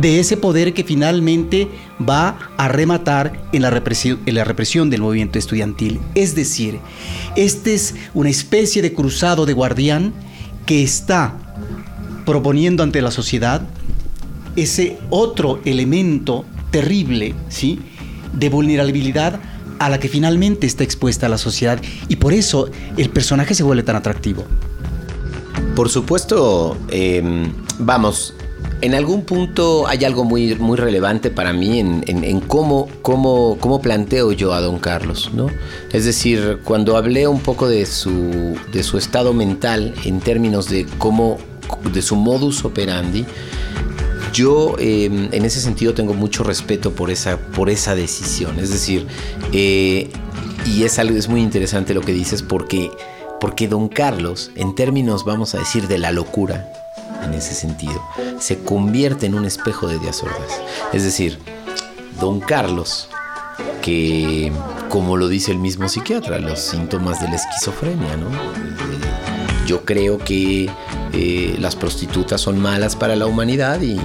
de ese poder que finalmente va a rematar en la represión, del movimiento estudiantil. Es decir, este es una especie de cruzado de guardián que está proponiendo ante la sociedad ese otro elemento terrible, ¿sí? de vulnerabilidad a la que finalmente está expuesta la sociedad y por eso el personaje se vuelve tan atractivo. Por supuesto, em, vamos, en algún punto hay algo muy, muy relevante para mí en, cómo, cómo, cómo, planteo yo a don Carlos, ¿no? Es decir, cuando hablé un poco de su, de su estado mental en términos de cómo, de su modus operandi, yo em, en ese sentido tengo mucho respeto por esa, por esa decisión. Es decir, eh, y es algo es muy interesante lo que dices porque, porque don Carlos, en términos, vamos a decir, de la locura, en ese sentido, se convierte en un espejo de Díaz Ordaz. Es decir, don Carlos, que como lo dice el mismo psiquiatra, los síntomas de la esquizofrenia, ¿no? Yo creo que eh, las prostitutas son malas para la humanidad y,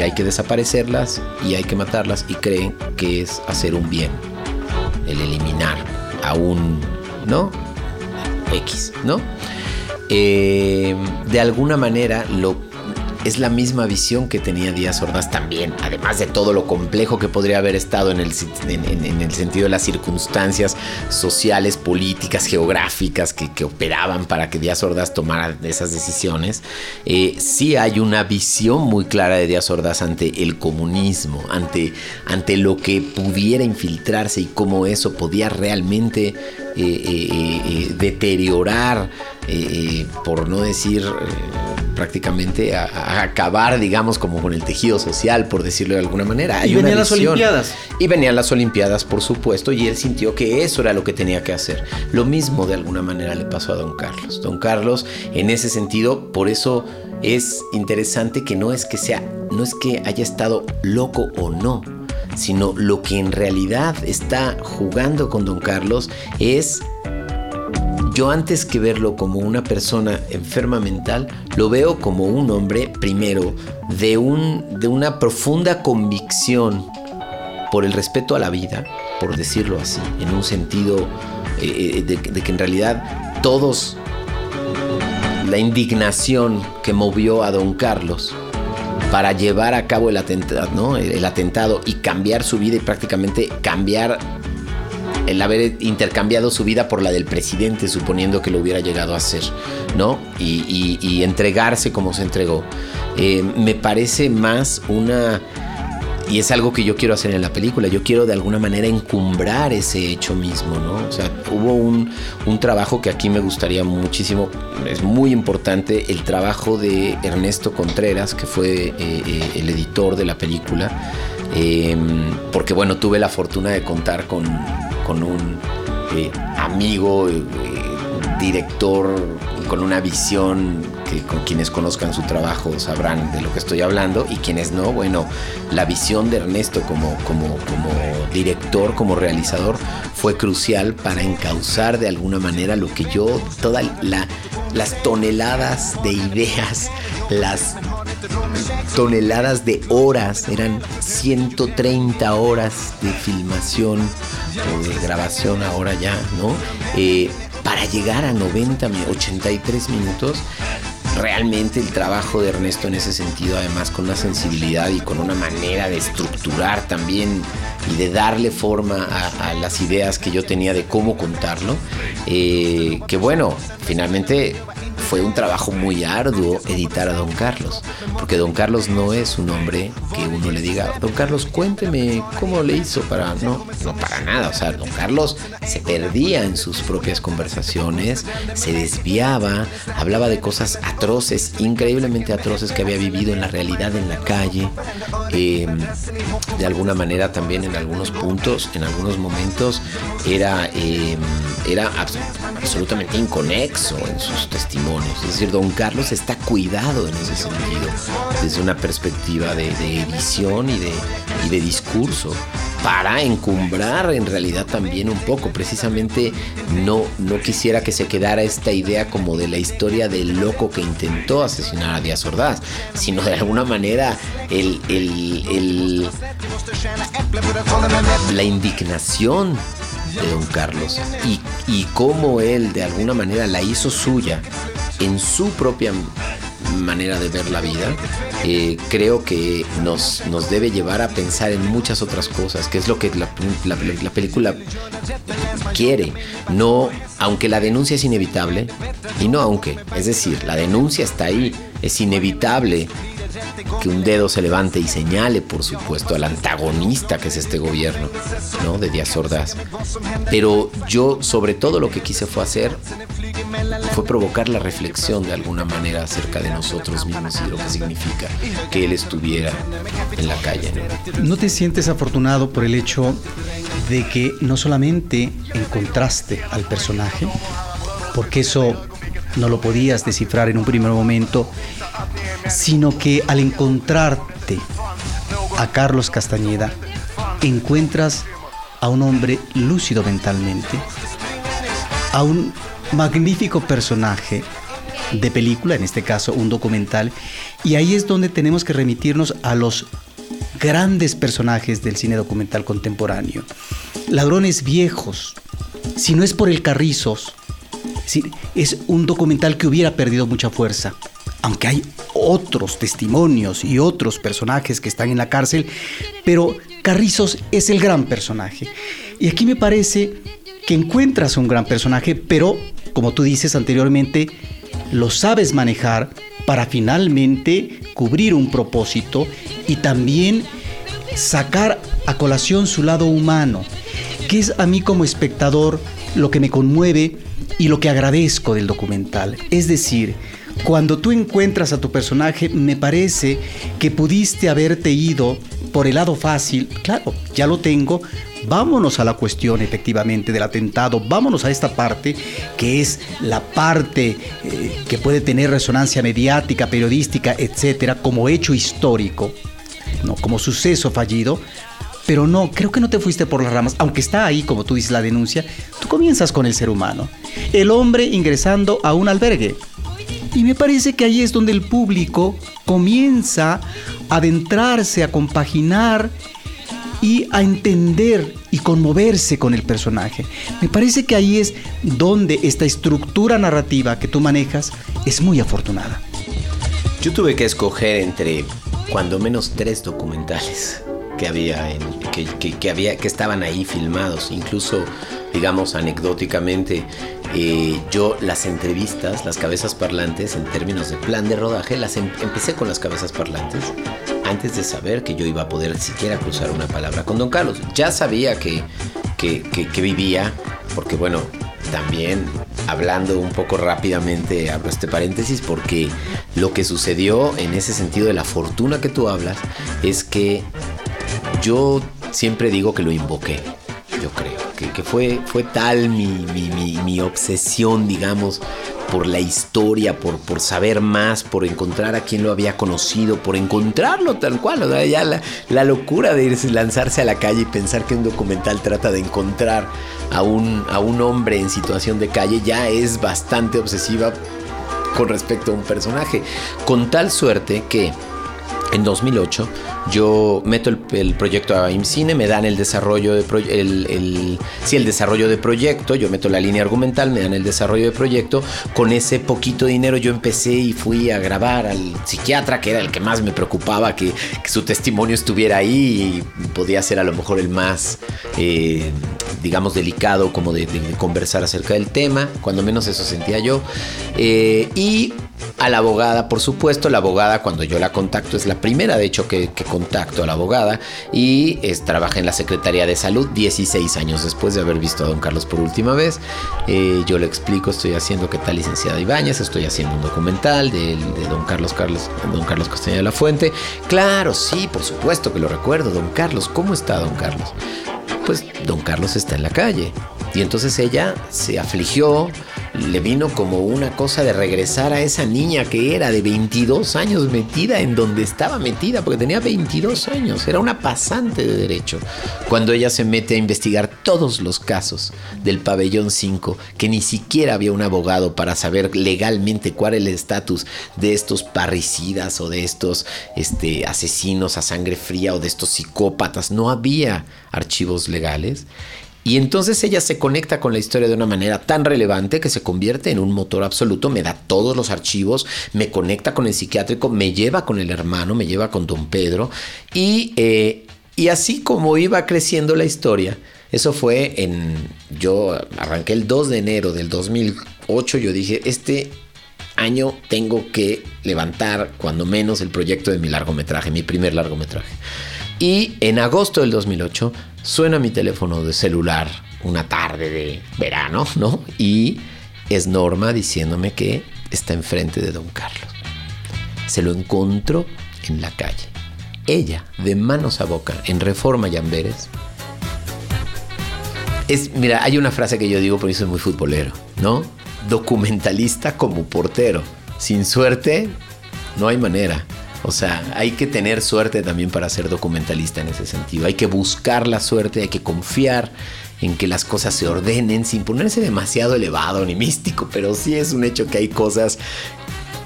hay que desaparecerlas y hay que matarlas y creen que es hacer un bien, el eliminar a un, ¿no? X, ¿no? Eh, de alguna manera lo es la misma visión que tenía Díaz Ordaz también, además de todo lo complejo que podría haber estado en el, en, el sentido de las circunstancias sociales, políticas, geográficas que, operaban para que Díaz Ordaz tomara esas decisiones. Eh, sí hay una visión muy clara de Díaz Ordaz ante el comunismo, ante, ante lo que pudiera infiltrarse y cómo eso podía realmente eh, eh, deteriorar, por no decir prácticamente a, acabar, digamos, como con el tejido social, por decirlo de alguna manera. y venían las Olimpiadas. Y venían las Olimpiadas, por supuesto, y él sintió que eso era lo que tenía que hacer. Lo mismo de alguna manera le pasó a don Carlos. Don Carlos, en ese sentido, por eso es interesante que no es que sea, no es que haya estado loco o no, sino lo que en realidad está jugando con don Carlos es yo antes que verlo como una persona enferma mental, lo veo como un hombre, primero, de, un, de una profunda convicción por el respeto a la vida, por decirlo así, en un sentido eh, eh, de, que en realidad todos, la indignación que movió a don Carlos para llevar a cabo el atentado, el atentado y cambiar su vida y prácticamente cambiar el haber intercambiado su vida por la del presidente, suponiendo que lo hubiera llegado a hacer, ¿no? Y, entregarse como se entregó. Eh, me parece más una... Y es algo que yo quiero hacer en la película. Yo quiero de alguna manera encumbrar ese hecho mismo, ¿no? O sea, hubo un, trabajo que aquí me gustaría muchísimo. Es muy importante el trabajo de Ernesto Contreras, que fue eh, eh, el editor de la película. porque bueno, tuve la fortuna de contar con, con un eh, amigo, eh, director, con una visión que con quienes conozcan su trabajo sabrán de lo que estoy hablando y quienes no, bueno, la visión de Ernesto como, como, director, como realizador, fue crucial para encauzar de alguna manera lo que yo, todas las toneladas de ideas, las toneladas de horas, eran 130 horas de filmación o de grabación ahora ya, ¿no? Eh, para llegar a 90, 83 minutos, realmente el trabajo de Ernesto en ese sentido, además con una sensibilidad y con una manera de estructurar también y de darle forma a, las ideas que yo tenía de cómo contarlo, eh, que bueno, finalmente fue un trabajo muy arduo editar a Don Carlos, porque Don Carlos no es un hombre que uno le diga, Don Carlos, cuénteme cómo le hizo para... No, no para nada, o sea, Don Carlos se perdía en sus propias conversaciones, se desviaba, hablaba de cosas atroces, increíblemente atroces que había vivido en la realidad en la calle, em, de alguna manera también en algunos puntos, en algunos momentos, era, em, era absolutamente inconexo en sus testimonios es decir, don Carlos está cuidado en ese sentido, desde una perspectiva de, edición y de, de discurso para encumbrar en realidad también un poco. Precisamente no, no quisiera que se quedara esta idea como de la historia del loco que intentó asesinar a Díaz Ordaz, sino de alguna manera el, la indignación de don Carlos y, y cómo él de alguna manera la hizo suya en su propia manera de ver la vida, eh, creo que nos, nos debe llevar a pensar en muchas otras cosas, que es lo que la, película quiere. No, aunque la denuncia es inevitable, y no aunque, es decir, la denuncia está ahí, es inevitable que un dedo se levante y señale, por supuesto, al antagonista que es este gobierno, ¿no? De Díaz Ordaz. Pero yo, sobre todo, lo que quise fue hacer, fue provocar la reflexión de alguna manera acerca de nosotros mismos y lo que significa que él estuviera en la calle. ¿No te sientes afortunado por el hecho de que no solamente encontraste al personaje, porque eso no lo podías descifrar en un primer momento, sino que al encontrarte a Carlos Castañeda, encuentras a un hombre lúcido mentalmente, a un magnífico personaje de película, en este caso un documental, y ahí es donde tenemos que remitirnos a los grandes personajes del cine documental contemporáneo. Ladrones viejos, si no es por el Carrizos, es un documental que hubiera perdido mucha fuerza. Aunque hay otros testimonios y otros personajes que están en la cárcel, pero Carrizos es el gran personaje. Y aquí me parece que encuentras un gran personaje, pero como tú dices anteriormente, lo sabes manejar para finalmente cubrir un propósito y también sacar a colación su lado humano, que es a mí como espectador lo que me conmueve y lo que agradezco del documental. Es decir, cuando tú encuentras a tu personaje, me parece que pudiste haberte ido por el lado fácil. Claro, ya lo tengo. Vámonos a la cuestión efectivamente del atentado. Vámonos a esta parte que es la parte eh, que puede tener resonancia mediática, periodística, etcétera, como hecho histórico, no como suceso fallido. Pero no, creo que no te fuiste por las ramas, aunque está ahí, como tú dices, la denuncia, tú comienzas con el ser humano. El hombre ingresando a un albergue. Y me parece que ahí es donde el público comienza a adentrarse, a compaginar y a entender y conmoverse con el personaje. Me parece que ahí es donde esta estructura narrativa que tú manejas es muy afortunada. Yo tuve que escoger entre cuando menos tres documentales que había, que, había, que estaban ahí filmados. Incluso, digamos, anecdóticamente, eh, yo las entrevistas, las cabezas parlantes, en términos de plan de rodaje, las em, empecé con las cabezas parlantes antes de saber que yo iba a poder siquiera cruzar una palabra con don Carlos. Ya sabía que, que, que vivía, porque bueno, también hablando un poco rápidamente, abro este paréntesis, porque lo que sucedió en ese sentido de la fortuna que tú hablas es que yo siempre digo que lo invoqué, yo creo, que, fue, fue tal mi, mi, obsesión, digamos, por la historia, por, por saber más, por encontrar a quien lo había conocido, por encontrarlo tal cual. O ya la, la, locura de irse, lanzarse a la calle y pensar que un documental trata de encontrar a un, a un hombre en situación de calle ya es bastante obsesiva con respecto a un personaje. Con tal suerte que en 2008 yo meto el, proyecto a IMCINE, me dan el desarrollo de el, el, el desarrollo de proyecto, yo meto la línea argumental, me dan el desarrollo de proyecto, con ese poquito dinero yo empecé y fui a grabar al psiquiatra, que era el que más me preocupaba que, su testimonio estuviera ahí y podía ser a lo mejor el más, eh, digamos, delicado como de, conversar acerca del tema, cuando menos eso sentía yo. Eh, y a la abogada, por supuesto, la abogada cuando yo la contacto es la primera, de hecho, que, contacto a la abogada y trabaja en la Secretaría de Salud 16 años después de haber visto a don Carlos por última vez. Eh, yo le explico, estoy haciendo que tal licenciada Ibáñez, estoy haciendo un documental de, don Carlos Carlos, don Carlos Castañeda de la Fuente. Claro, sí, por supuesto que lo recuerdo, don Carlos, ¿cómo está don Carlos? Pues don Carlos está en la calle. Y entonces ella se afligió, le vino como una cosa de regresar a esa niña que era de 22 años metida en donde estaba metida, porque tenía 22 años, era una pasante de derecho. Cuando ella se mete a investigar todos los casos del pabellón 5, que ni siquiera había un abogado para saber legalmente cuál era el estatus de estos parricidas o de estos este, asesinos a sangre fría o de estos psicópatas, no había archivos legales. Y entonces ella se conecta con la historia de una manera tan relevante que se convierte en un motor absoluto, me da todos los archivos, me conecta con el psiquiátrico, me lleva con el hermano, me lleva con don Pedro. Y, eh, así como iba creciendo la historia, eso fue en, yo arranqué el 2 de enero del 2008, yo dije, este año tengo que levantar cuando menos el proyecto de mi largometraje, mi primer largometraje. Y en agosto del 2008 suena mi teléfono de celular una tarde de verano, ¿no? Y es Norma diciéndome que está enfrente de Don Carlos. Se lo encontró en la calle. Ella, de manos a boca, en Reforma Yamberes. Es, mira, hay una frase que yo digo, por eso soy muy futbolero, ¿no? Documentalista como portero. Sin suerte, no hay manera. O sea, hay que tener suerte también para ser documentalista en ese sentido. Hay que buscar la suerte, hay que confiar en que las cosas se ordenen sin ponerse demasiado elevado ni místico, pero sí es un hecho que hay cosas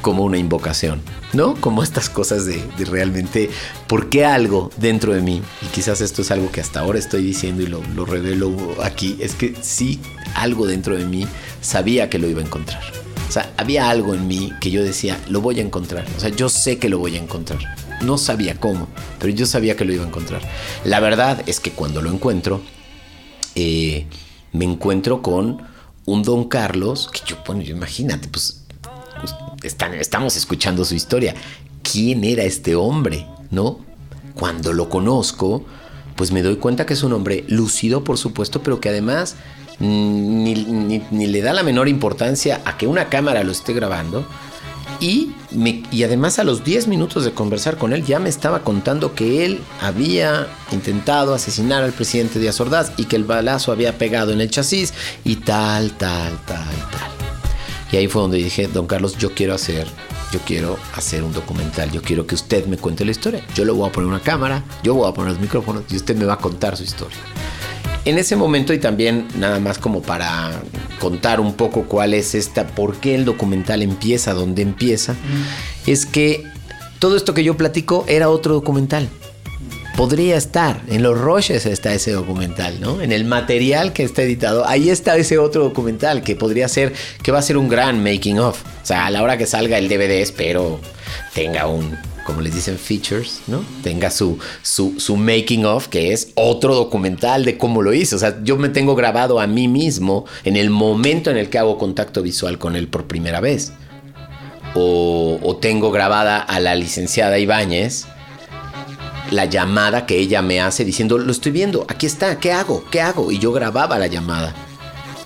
como una invocación, ¿no? Como estas cosas de, realmente, ¿por qué algo dentro de mí? Y quizás esto es algo que hasta ahora estoy diciendo y lo, lo revelo aquí, es que sí, algo dentro de mí sabía que lo iba a encontrar. O sea, había algo en mí que yo decía, lo voy a encontrar. O sea, yo sé que lo voy a encontrar. No sabía cómo, pero yo sabía que lo iba a encontrar. La verdad es que cuando lo encuentro, eh, me encuentro con un don Carlos, que yo, bueno, yo imagínate, pues, pues estamos escuchando su historia. ¿Quién era este hombre? ¿No? Cuando lo conozco, pues me doy cuenta que es un hombre lúcido, por supuesto, pero que además ni, le da la menor importancia a que una cámara lo esté grabando. Y, y además a los 10 minutos de conversar con él ya me estaba contando que él había intentado asesinar al presidente Díaz Ordaz y que el balazo había pegado en el chasis y tal, tal, tal, tal. Y ahí fue donde dije, don Carlos, yo quiero hacer, yo quiero hacer un documental, yo quiero que usted me cuente la historia. Yo le voy a poner una cámara, yo voy a poner los micrófonos y usted me va a contar su historia. En ese momento y también nada más como para contar un poco cuál es esta, por qué el documental empieza donde empieza, es que todo esto que yo platico era otro documental. Podría estar, en los Roches está ese documental, ¿no? En el material que está editado, ahí está ese otro documental que podría ser, que va a ser un gran making of. O sea, a la hora que salga el DVD espero tenga un, como les dicen, features, ¿no? Tenga su, su, making of, que es otro documental de cómo lo hizo. O sea, yo me tengo grabado a mí mismo en el momento en el que hago contacto visual con él por primera vez. O, o tengo grabada a la licenciada Ibáñez la llamada que ella me hace diciendo, lo estoy viendo, aquí está, ¿qué hago? ¿Qué hago? Y yo grababa la llamada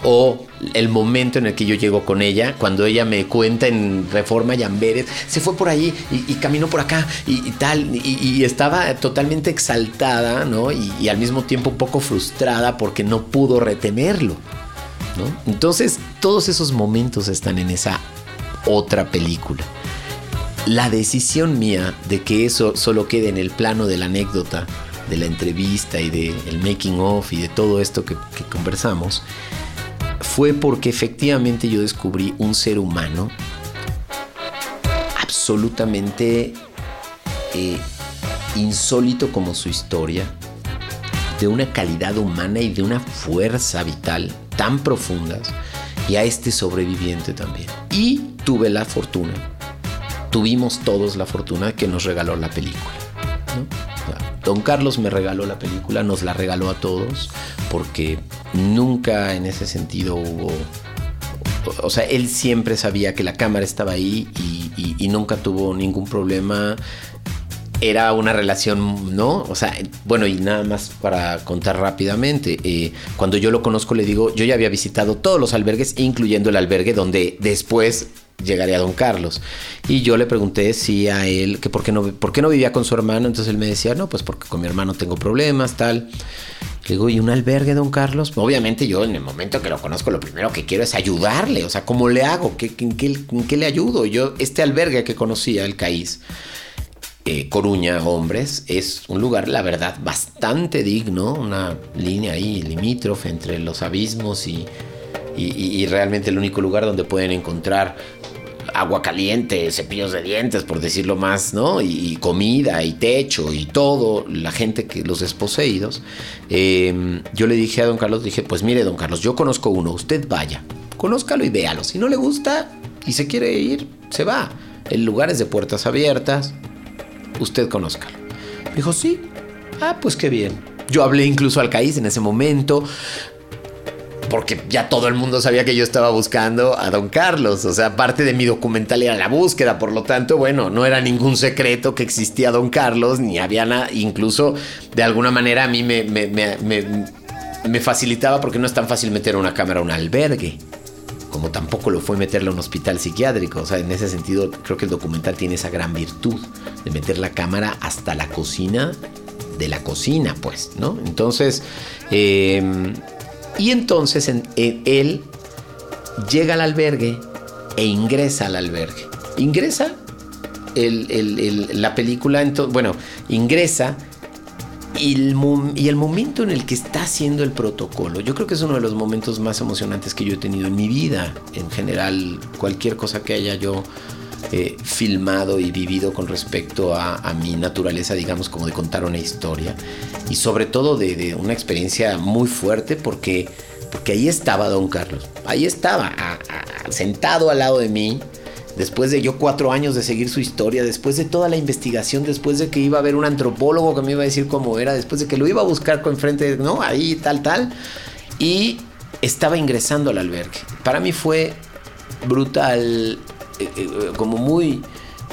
o el momento en el que yo llego con ella, cuando ella me cuenta en Reforma y Amberes, se fue por ahí y, caminó por acá y, tal, y, estaba totalmente exaltada, ¿no? Y, al mismo tiempo un poco frustrada porque no pudo retenerlo, ¿no? Entonces, todos esos momentos están en esa otra película. La decisión mía de que eso solo quede en el plano de la anécdota, de la entrevista y del making of y de todo esto que conversamos, fue porque efectivamente yo descubrí un ser humano absolutamente eh, insólito como su historia, de una calidad humana y de una fuerza vital tan profundas, y a este sobreviviente también. Y tuve la fortuna, tuvimos todos la fortuna que nos regaló la película. Don Carlos me regaló la película, nos la regaló a todos, porque nunca en ese sentido hubo... O sea, él siempre sabía que la cámara estaba ahí y, nunca tuvo ningún problema era una relación, ¿no? O sea, bueno, y nada más para contar rápidamente, eh, cuando yo lo conozco le digo, yo ya había visitado todos los albergues, incluyendo el albergue donde después llegaría Don Carlos. Y yo le pregunté si a él, que por qué, no, por qué no vivía con su hermano, entonces él me decía, no, pues porque con mi hermano tengo problemas, tal. Le digo, ¿y un albergue, don Carlos? Obviamente yo en el momento que lo conozco lo primero que quiero es ayudarle, o sea, ¿cómo le hago? ¿Qué, en, qué, le ayudo? Yo, este albergue que conocía, el CAIS, eh, Coruña, hombres, es un lugar, la verdad, bastante digno, una línea ahí limítrofe entre los abismos y, y realmente el único lugar donde pueden encontrar agua caliente, cepillos de dientes, por decirlo más, ¿no? Y, comida y techo y todo, la gente que los desposeídos. Em, yo le dije a don Carlos, dije, pues mire, don Carlos, yo conozco uno, usted vaya, conózcalo y véalo. Si no le gusta y se quiere ir, se va. El lugar es de puertas abiertas, usted conózcalo. Dijo, sí. Ah, pues qué bien. Yo hablé incluso al CAIS en ese momento porque ya todo el mundo sabía que yo estaba buscando a Don Carlos. O sea, parte de mi documental era la búsqueda, por lo tanto, bueno, no era ningún secreto que existía Don Carlos, ni había nada, incluso de alguna manera a mí me, facilitaba porque no es tan fácil meter una cámara a un albergue como tampoco lo fue meterla a un hospital psiquiátrico. O sea, en ese sentido creo que el documental tiene esa gran virtud de meter la cámara hasta la cocina de la cocina, pues, ¿no? Entonces, em, y entonces él llega al albergue e ingresa al albergue. Ingresa la película, bueno, ingresa y el, y el, momento en el que está haciendo el protocolo, yo creo que es uno de los momentos más emocionantes que yo he tenido en mi vida. En general, cualquier cosa que haya yo eh, filmado y vivido con respecto a, mi naturaleza, digamos, como de contar una historia. Y sobre todo de, una experiencia muy fuerte porque, porque ahí estaba Don Carlos. Ahí estaba, sentado al lado de mí después de yo cuatro años de seguir su historia, después de toda la investigación, después de que iba a haber un antropólogo que me iba a decir cómo era, después de que lo iba a buscar con enfrente, ¿no? Ahí, tal, tal. Y estaba ingresando al albergue. Para mí fue brutal, eh, eh, como muy,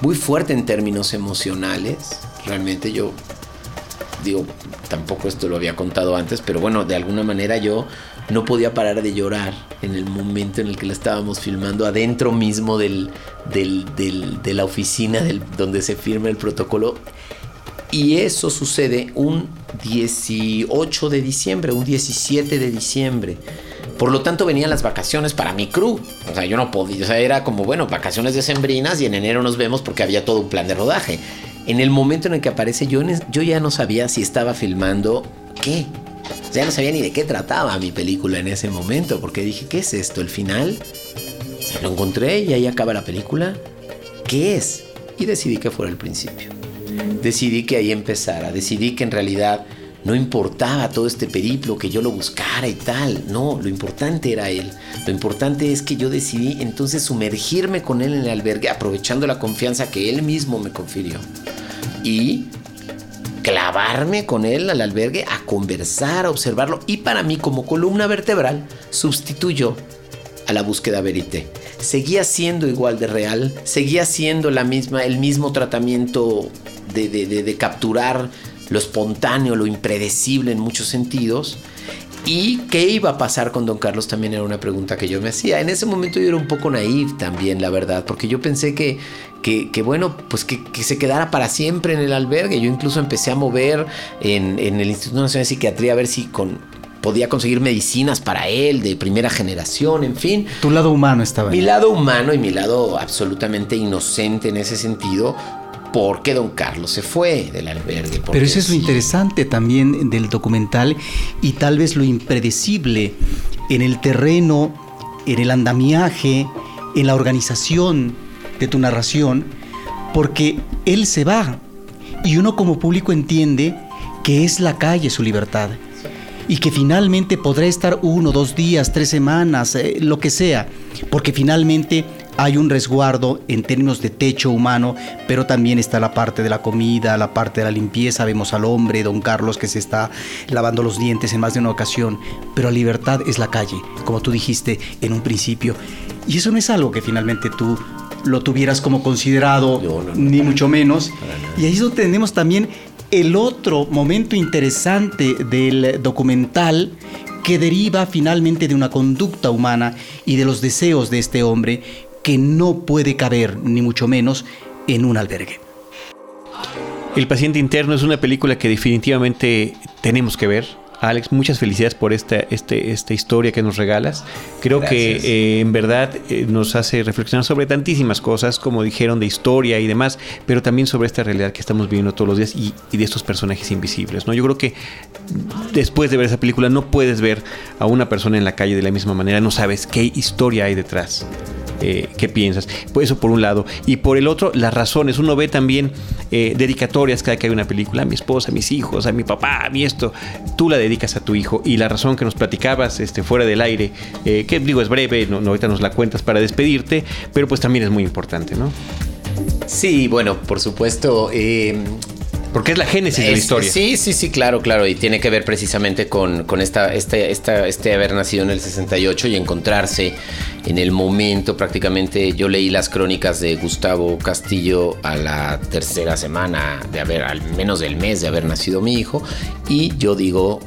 muy fuerte en términos emocionales. Realmente yo digo, tampoco esto lo había contado antes, pero bueno, de alguna manera yo no podía parar de llorar en el momento en el que la estábamos filmando adentro mismo del, de la oficina del, donde se firma el protocolo. Y eso sucede un 18 de diciembre, un 17 de diciembre. Por lo tanto, venían las vacaciones para mi crew. O sea, yo no podía. O sea, era como, bueno, vacaciones decembrinas y en enero nos vemos porque había todo un plan de rodaje. En el momento en el que aparece, yo, yo ya no sabía si estaba filmando qué. Ya no sabía ni de qué trataba mi película en ese momento, porque dije, ¿qué es esto? ¿El final? Se lo encontré y ahí acaba la película. ¿Qué es? Y decidí que fuera el principio. Decidí que ahí empezara. Decidí que en realidad no importaba todo este periplo, que yo lo buscara y tal. No, lo importante era él. Lo importante es que yo decidí entonces sumergirme con él en el albergue, aprovechando la confianza que él mismo me confirió. Y clavarme con él al albergue a conversar, a observarlo y para mí como columna vertebral sustituyó a la búsqueda verité. Seguía siendo igual de real, seguía siendo la misma, el mismo tratamiento de, de capturar lo espontáneo, lo impredecible en muchos sentidos, ¿Y qué iba a pasar con Don Carlos? También era una pregunta que yo me hacía. En ese momento yo era un poco naif también, la verdad, porque yo pensé que, que, bueno, pues que, se quedara para siempre en el albergue. Yo incluso empecé a mover en, el Instituto Nacional de Psiquiatría a ver si con, podía conseguir medicinas para él de primera generación, en fin. Tu lado humano estaba. Mi lado humano y mi lado absolutamente inocente en ese sentido porque don Carlos se fue del albergue. Pero eso es lo interesante también del documental y tal vez lo impredecible en el terreno, en el andamiaje, en la organización de tu narración, porque él se va y uno como público entiende que es la calle su libertad y que finalmente podrá estar uno, dos días, tres semanas, eh, lo que sea, porque finalmente hay un resguardo en términos de techo humano, pero también está la parte de la comida, la parte de la limpieza. Vemos al hombre, don Carlos, que se está lavando los dientes en más de una ocasión, pero la libertad es la calle, como tú dijiste en un principio. Y eso no es algo que finalmente tú lo tuvieras como considerado, ni mucho menos. Y ahí es donde tenemos también el otro momento interesante del documental que deriva finalmente de una conducta humana y de los deseos de este hombre que no puede caber, ni mucho menos, en un albergue. El paciente interno es una película que definitivamente tenemos que ver. Alex, muchas felicidades por esta, este, esta historia que nos regalas. Creo que eh, en verdad eh, nos hace reflexionar sobre tantísimas cosas, como dijeron, de historia y demás, pero también sobre esta realidad que estamos viviendo todos los días y, y, de estos personajes invisibles. ¿no? Yo creo que después de ver esa película no puedes ver a una persona en la calle de la misma manera, no sabes qué historia hay detrás. Eh, qué piensas. Pues eso por un lado. Y por el otro, las razones. Uno ve también eh, dedicatorias cada que hay una película. A mi esposa, a mis hijos, a mi papá, a mí esto. Tú la dedicas a tu hijo. Y la razón que nos platicabas este, fuera del aire, eh, que digo es breve, no, ahorita nos la cuentas para despedirte, pero pues también es muy importante, ¿no? Sí, bueno, por supuesto. Porque es la génesis de la historia. Sí, sí, sí, claro, claro. Y tiene que ver precisamente con, con esta, este, esta, este haber nacido en el 68 y encontrarse en el momento prácticamente. Yo leí las crónicas de Gustavo Castillo a la tercera semana de haber, al menos del mes de haber nacido mi hijo. Y yo digo,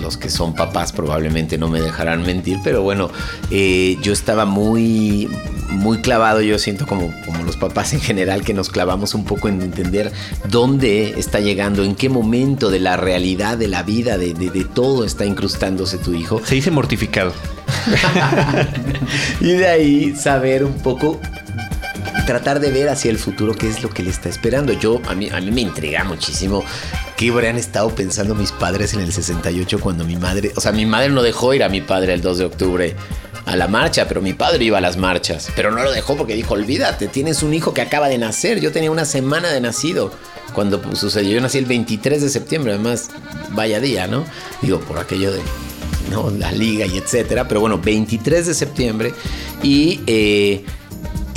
los que son papás probablemente no me dejarán mentir, pero bueno, eh, yo estaba muy, muy clavado, yo siento como, como los papás en general, que nos clavamos un poco en entender dónde está llegando, en qué momento de la realidad, de la vida, de, de, de todo está incrustándose tu hijo. Se dice mortificado. y de ahí saber un poco tratar de ver hacia el futuro qué es lo que le está esperando. Yo, a mí, a mí me intriga muchísimo qué habrían estado pensando mis padres en el 68 cuando mi madre, o sea, mi madre no dejó ir a mi padre el 2 de octubre a la marcha, pero mi padre iba a las marchas, pero no lo dejó porque dijo, olvídate, tienes un hijo que acaba de nacer, yo tenía una semana de nacido cuando sucedió, yo nací el 23 de septiembre, además, vaya día, ¿no? Digo, por aquello de... ¿no? la liga y etcétera, pero bueno, 23 de septiembre y eh,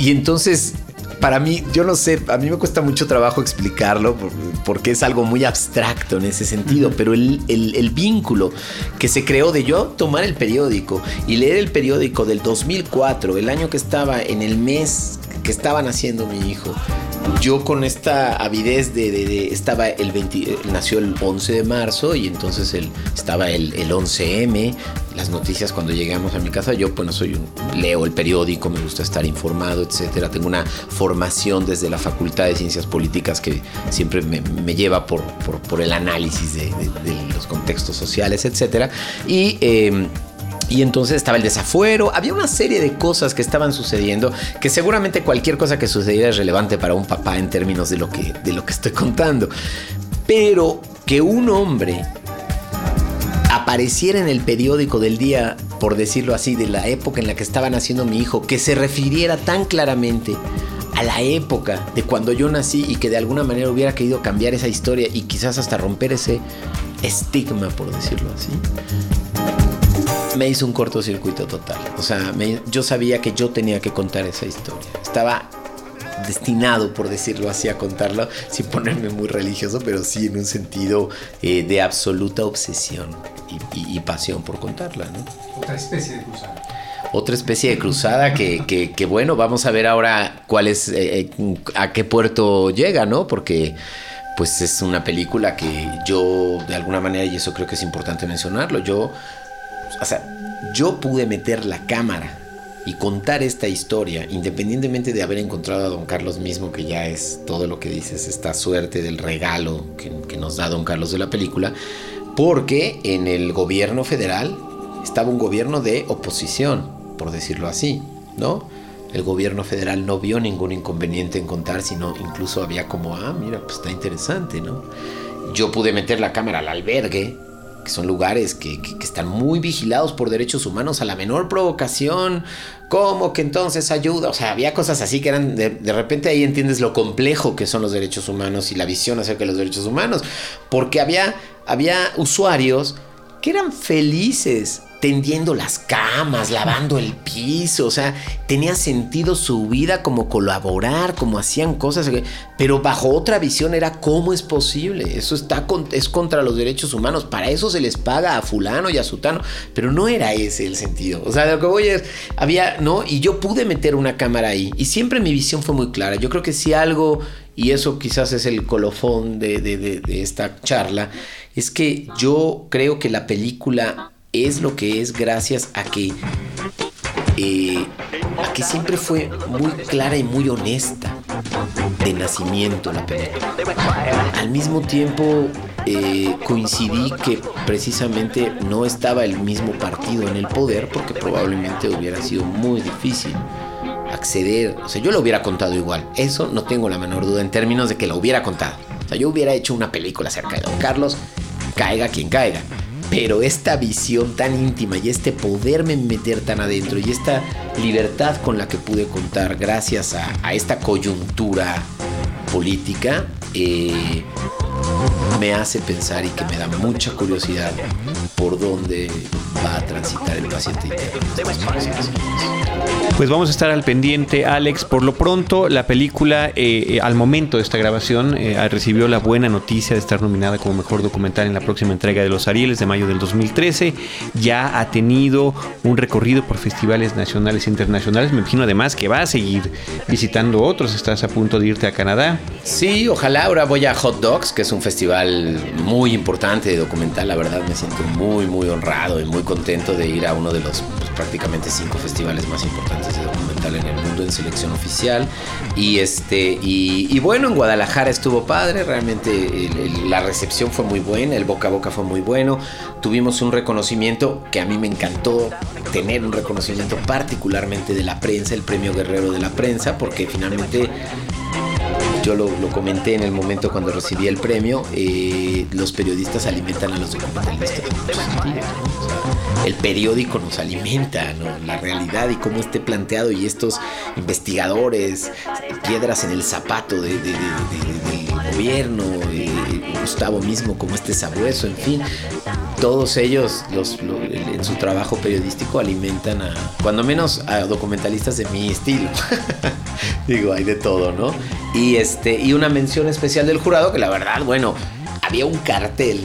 y entonces, para mí, yo no sé, a mí me cuesta mucho trabajo explicarlo porque es algo muy abstracto en ese sentido, pero el, el, el, vínculo que se creó de yo tomar el periódico y leer el periódico del 2004, el año que estaba en el mes que estaba naciendo mi hijo, yo con esta avidez de, de, de estaba el 20, nació el 11 de marzo y entonces el, estaba el, el 11M, las noticias cuando llegamos a mi casa, yo bueno soy un, leo el periódico, me gusta estar informado, etcétera, tengo una formación desde la Facultad de Ciencias Políticas que siempre me, me lleva por, por, por, el análisis de, de, los contextos sociales, etcétera, y eh, y entonces estaba el desafuero, había una serie de cosas que estaban sucediendo que seguramente cualquier cosa que sucediera es relevante para un papá en términos de lo que, de lo que estoy contando. Pero que un hombre apareciera en el periódico del día, por decirlo así, de la época en la que estaba naciendo mi hijo, que se refiriera tan claramente a la época de cuando yo nací y que de alguna manera hubiera querido cambiar esa historia y quizás hasta romper ese estigma, por decirlo así me hizo un cortocircuito total. O sea, me, yo sabía que yo tenía que contar esa historia. Estaba destinado, por decirlo así, a contarlo, sin ponerme muy religioso, pero sí en un sentido eh, de absoluta obsesión y, y, y, pasión por contarla. ¿no? Otra especie de cruzada. Otra especie de cruzada que, que, que bueno, vamos a ver ahora cuál es, eh, a qué puerto llega, ¿no? Porque pues es una película que yo, de alguna manera, y eso creo que es importante mencionarlo, yo o sea, yo pude meter la cámara y contar esta historia, independientemente de haber encontrado a don Carlos mismo, que ya es todo lo que dices, esta suerte del regalo que, nos da don Carlos de la película, porque en el gobierno federal estaba un gobierno de oposición, por decirlo así, ¿no? El gobierno federal no vio ningún inconveniente en contar, sino incluso había como, ah, mira, pues está interesante, ¿no? Yo pude meter la cámara al albergue, que son lugares que, están muy vigilados por derechos humanos a la menor provocación, ¿cómo que entonces ayuda? O sea, había cosas así que eran, de, de, repente ahí entiendes lo complejo que son los derechos humanos y la visión acerca de los derechos humanos, porque había, había usuarios que eran felices tendiendo las camas, lavando el piso, o sea, tenía sentido su vida como colaborar, como hacían cosas, pero bajo otra visión era cómo es posible, eso está es contra los derechos humanos, para eso se les paga a fulano y a sutano, pero no era ese el sentido, o sea, lo que voy es, había, ¿no? Y yo pude meter una cámara ahí, y siempre mi visión fue muy clara, yo creo que si algo, y eso quizás es el colofón de, de, de, de esta charla, es que yo creo que la película es lo que es gracias a que, eh, a que siempre fue muy clara y muy honesta de nacimiento la película. Al mismo tiempo eh, coincidí que precisamente no estaba el mismo partido en el poder porque probablemente hubiera sido muy difícil acceder, o sea, yo lo hubiera contado igual, eso no tengo la menor duda en términos de que lo hubiera contado. Yo hubiera hecho una película acerca de Don Carlos, caiga quien caiga pero esta visión tan íntima y este poderme meter tan adentro y esta libertad con la que pude contar gracias a, esta coyuntura política, eh, me hace pensar y que me da mucha curiosidad por dónde va a transitar el paciente Pues vamos a estar al pendiente, Alex. Por lo pronto, la película, eh, eh, al momento de esta grabación, eh, recibió la buena noticia de estar nominada como mejor documental en la próxima entrega de los Arieles de mayo del 2013. Ya ha tenido un recorrido por festivales nacionales e internacionales. Me imagino además que va a seguir visitando otros. Estás a punto de irte a Canadá. Sí, ojalá. Ahora voy a Hot Dogs, que es un festival muy importante de documental. La verdad, me siento muy, muy honrado y muy contento de ir a uno de los pues, prácticamente cinco festivales más importantes en el mundo en selección oficial. Y, este, y, bueno, en Guadalajara estuvo padre. Realmente la recepción fue muy buena, el boca a boca fue muy bueno. Tuvimos un reconocimiento que a mí me encantó tener un reconocimiento particularmente de la prensa, el premio guerrero de la prensa, porque finalmente yo lo, comenté en el momento cuando recibí el premio, eh, los periodistas alimentan a los documentalistas el periódico nos alimenta, la realidad y cómo esté planteado y estos investigadores, piedras en el zapato del gobierno, eh, Gustavo mismo como este sabueso, en fin, todos ellos los, en su trabajo periodístico alimentan a, cuando menos a documentalistas de mi estilo. Digo, hay de todo, ¿no? Y, este, y una mención especial del jurado que la verdad, bueno, había un cartel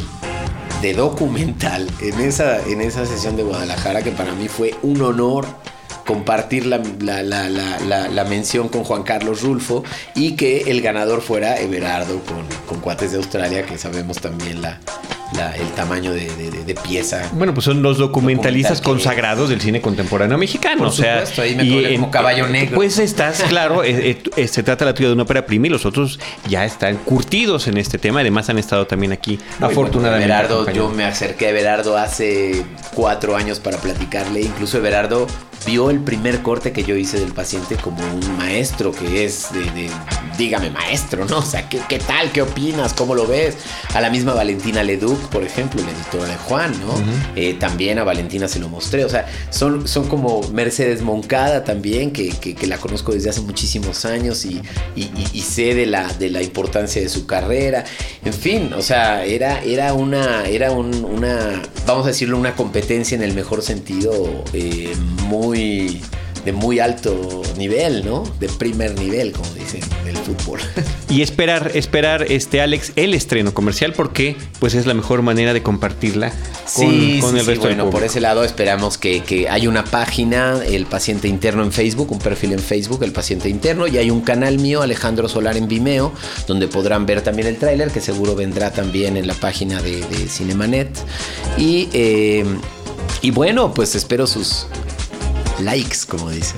documental en esa, en esa sesión de Guadalajara que para mí fue un honor compartir la, la, mención con Juan Carlos Rulfo y que el ganador fuera Everardo con, con Cuates de Australia, que sabemos también la, el tamaño de, pieza. Bueno, pues son los documentalistas consagrados del cine contemporáneo mexicano. o sea, ahí me como caballo negro. Pues estás, claro, eh, eh, se trata la tuya de una ópera prima y los otros ya están curtidos en este tema. Además han estado también aquí, afortunadamente. Everardo, yo me acerqué a Everardo hace cuatro años para platicarle. Incluso Everardo vio el primer corte que yo hice del paciente como un maestro que es de, dígame maestro, ¿no? O sea, ¿qué, ¿qué, tal? ¿Qué opinas? ¿Cómo lo ves? A la misma Valentina Leduc, por ejemplo, la editora de Juan, ¿no? Eh, también a Valentina se lo mostré, o sea, son, son como Mercedes Moncada también, que, que, la conozco desde hace muchísimos años y, y, sé de la, de la importancia de su carrera, en fin, o sea, era, era una, era una, vamos a decirlo, una competencia en el mejor sentido eh, muy de muy alto nivel, ¿no? De primer nivel, como dicen, del fútbol. Y esperar, esperar, este Alex, el estreno comercial, porque pues es la mejor manera de compartirla con, sí, con el resto bueno, por ese lado esperamos que, que hay una página, el paciente interno en Facebook, un perfil en Facebook, el paciente interno, y hay un canal mío, Alejandro Solar en Vimeo, donde podrán ver también el tráiler, que seguro vendrá también en la página de, Cinemanet. Y, eh, y bueno, pues espero sus likes, como dicen.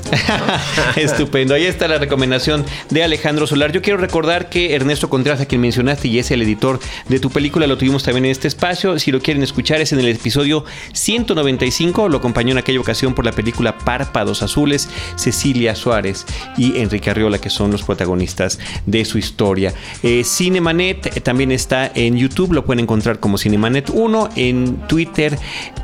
Estupendo. Ahí está la recomendación de Alejandro Solar. Yo quiero recordar que Ernesto Contreras, a quien mencionaste y es el editor de tu película, lo tuvimos también en este espacio. Si lo quieren escuchar, es en el episodio 195. Lo acompañó en aquella ocasión por la película Párpados Azules, Cecilia Suárez y Enrique Arriola, que son los protagonistas de su historia. Eh, Cinemanet también está en YouTube, lo pueden encontrar como Cinemanet 1, en Twitter,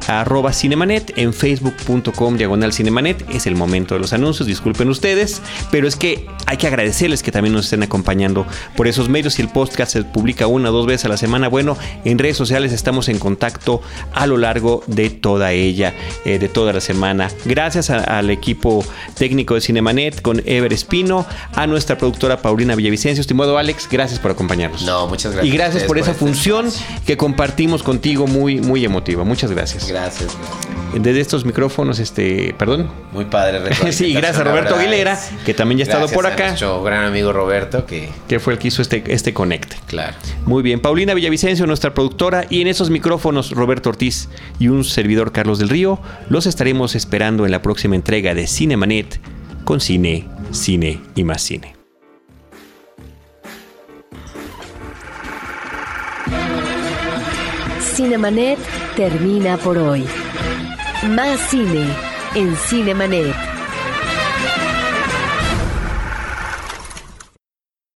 arroba Cinemanet, en facebook.com, diagonal Cinemanet es el momento de los anuncios, disculpen ustedes, pero es que hay que agradecerles que también nos estén acompañando por esos medios. Si el podcast se publica una o dos veces a la semana, bueno, en redes sociales estamos en contacto a lo largo de toda ella, eh, de toda la semana. Gracias al equipo técnico de Cinemanet con Ever Espino, a nuestra productora Paulina Villavicencio. Estimado Alex, gracias por acompañarnos. No, muchas gracias. Y gracias por, esa función que compartimos contigo muy, muy emotiva. Muchas gracias. Gracias. Desde estos micrófonos, este, perdón, muy padre. sí, gracias a Roberto Aguilera, que también ya ha estado por acá. nuestro gran amigo Roberto, que... que fue el que hizo este, este conecte. Claro. Muy bien. Paulina Villavicencio, nuestra productora, y en esos micrófonos Roberto Ortiz y un servidor Carlos del Río, los estaremos esperando en la próxima entrega de Cinemanet con cine, cine y más cine. Cinemanet termina por hoy. Más cine en Cinemanet.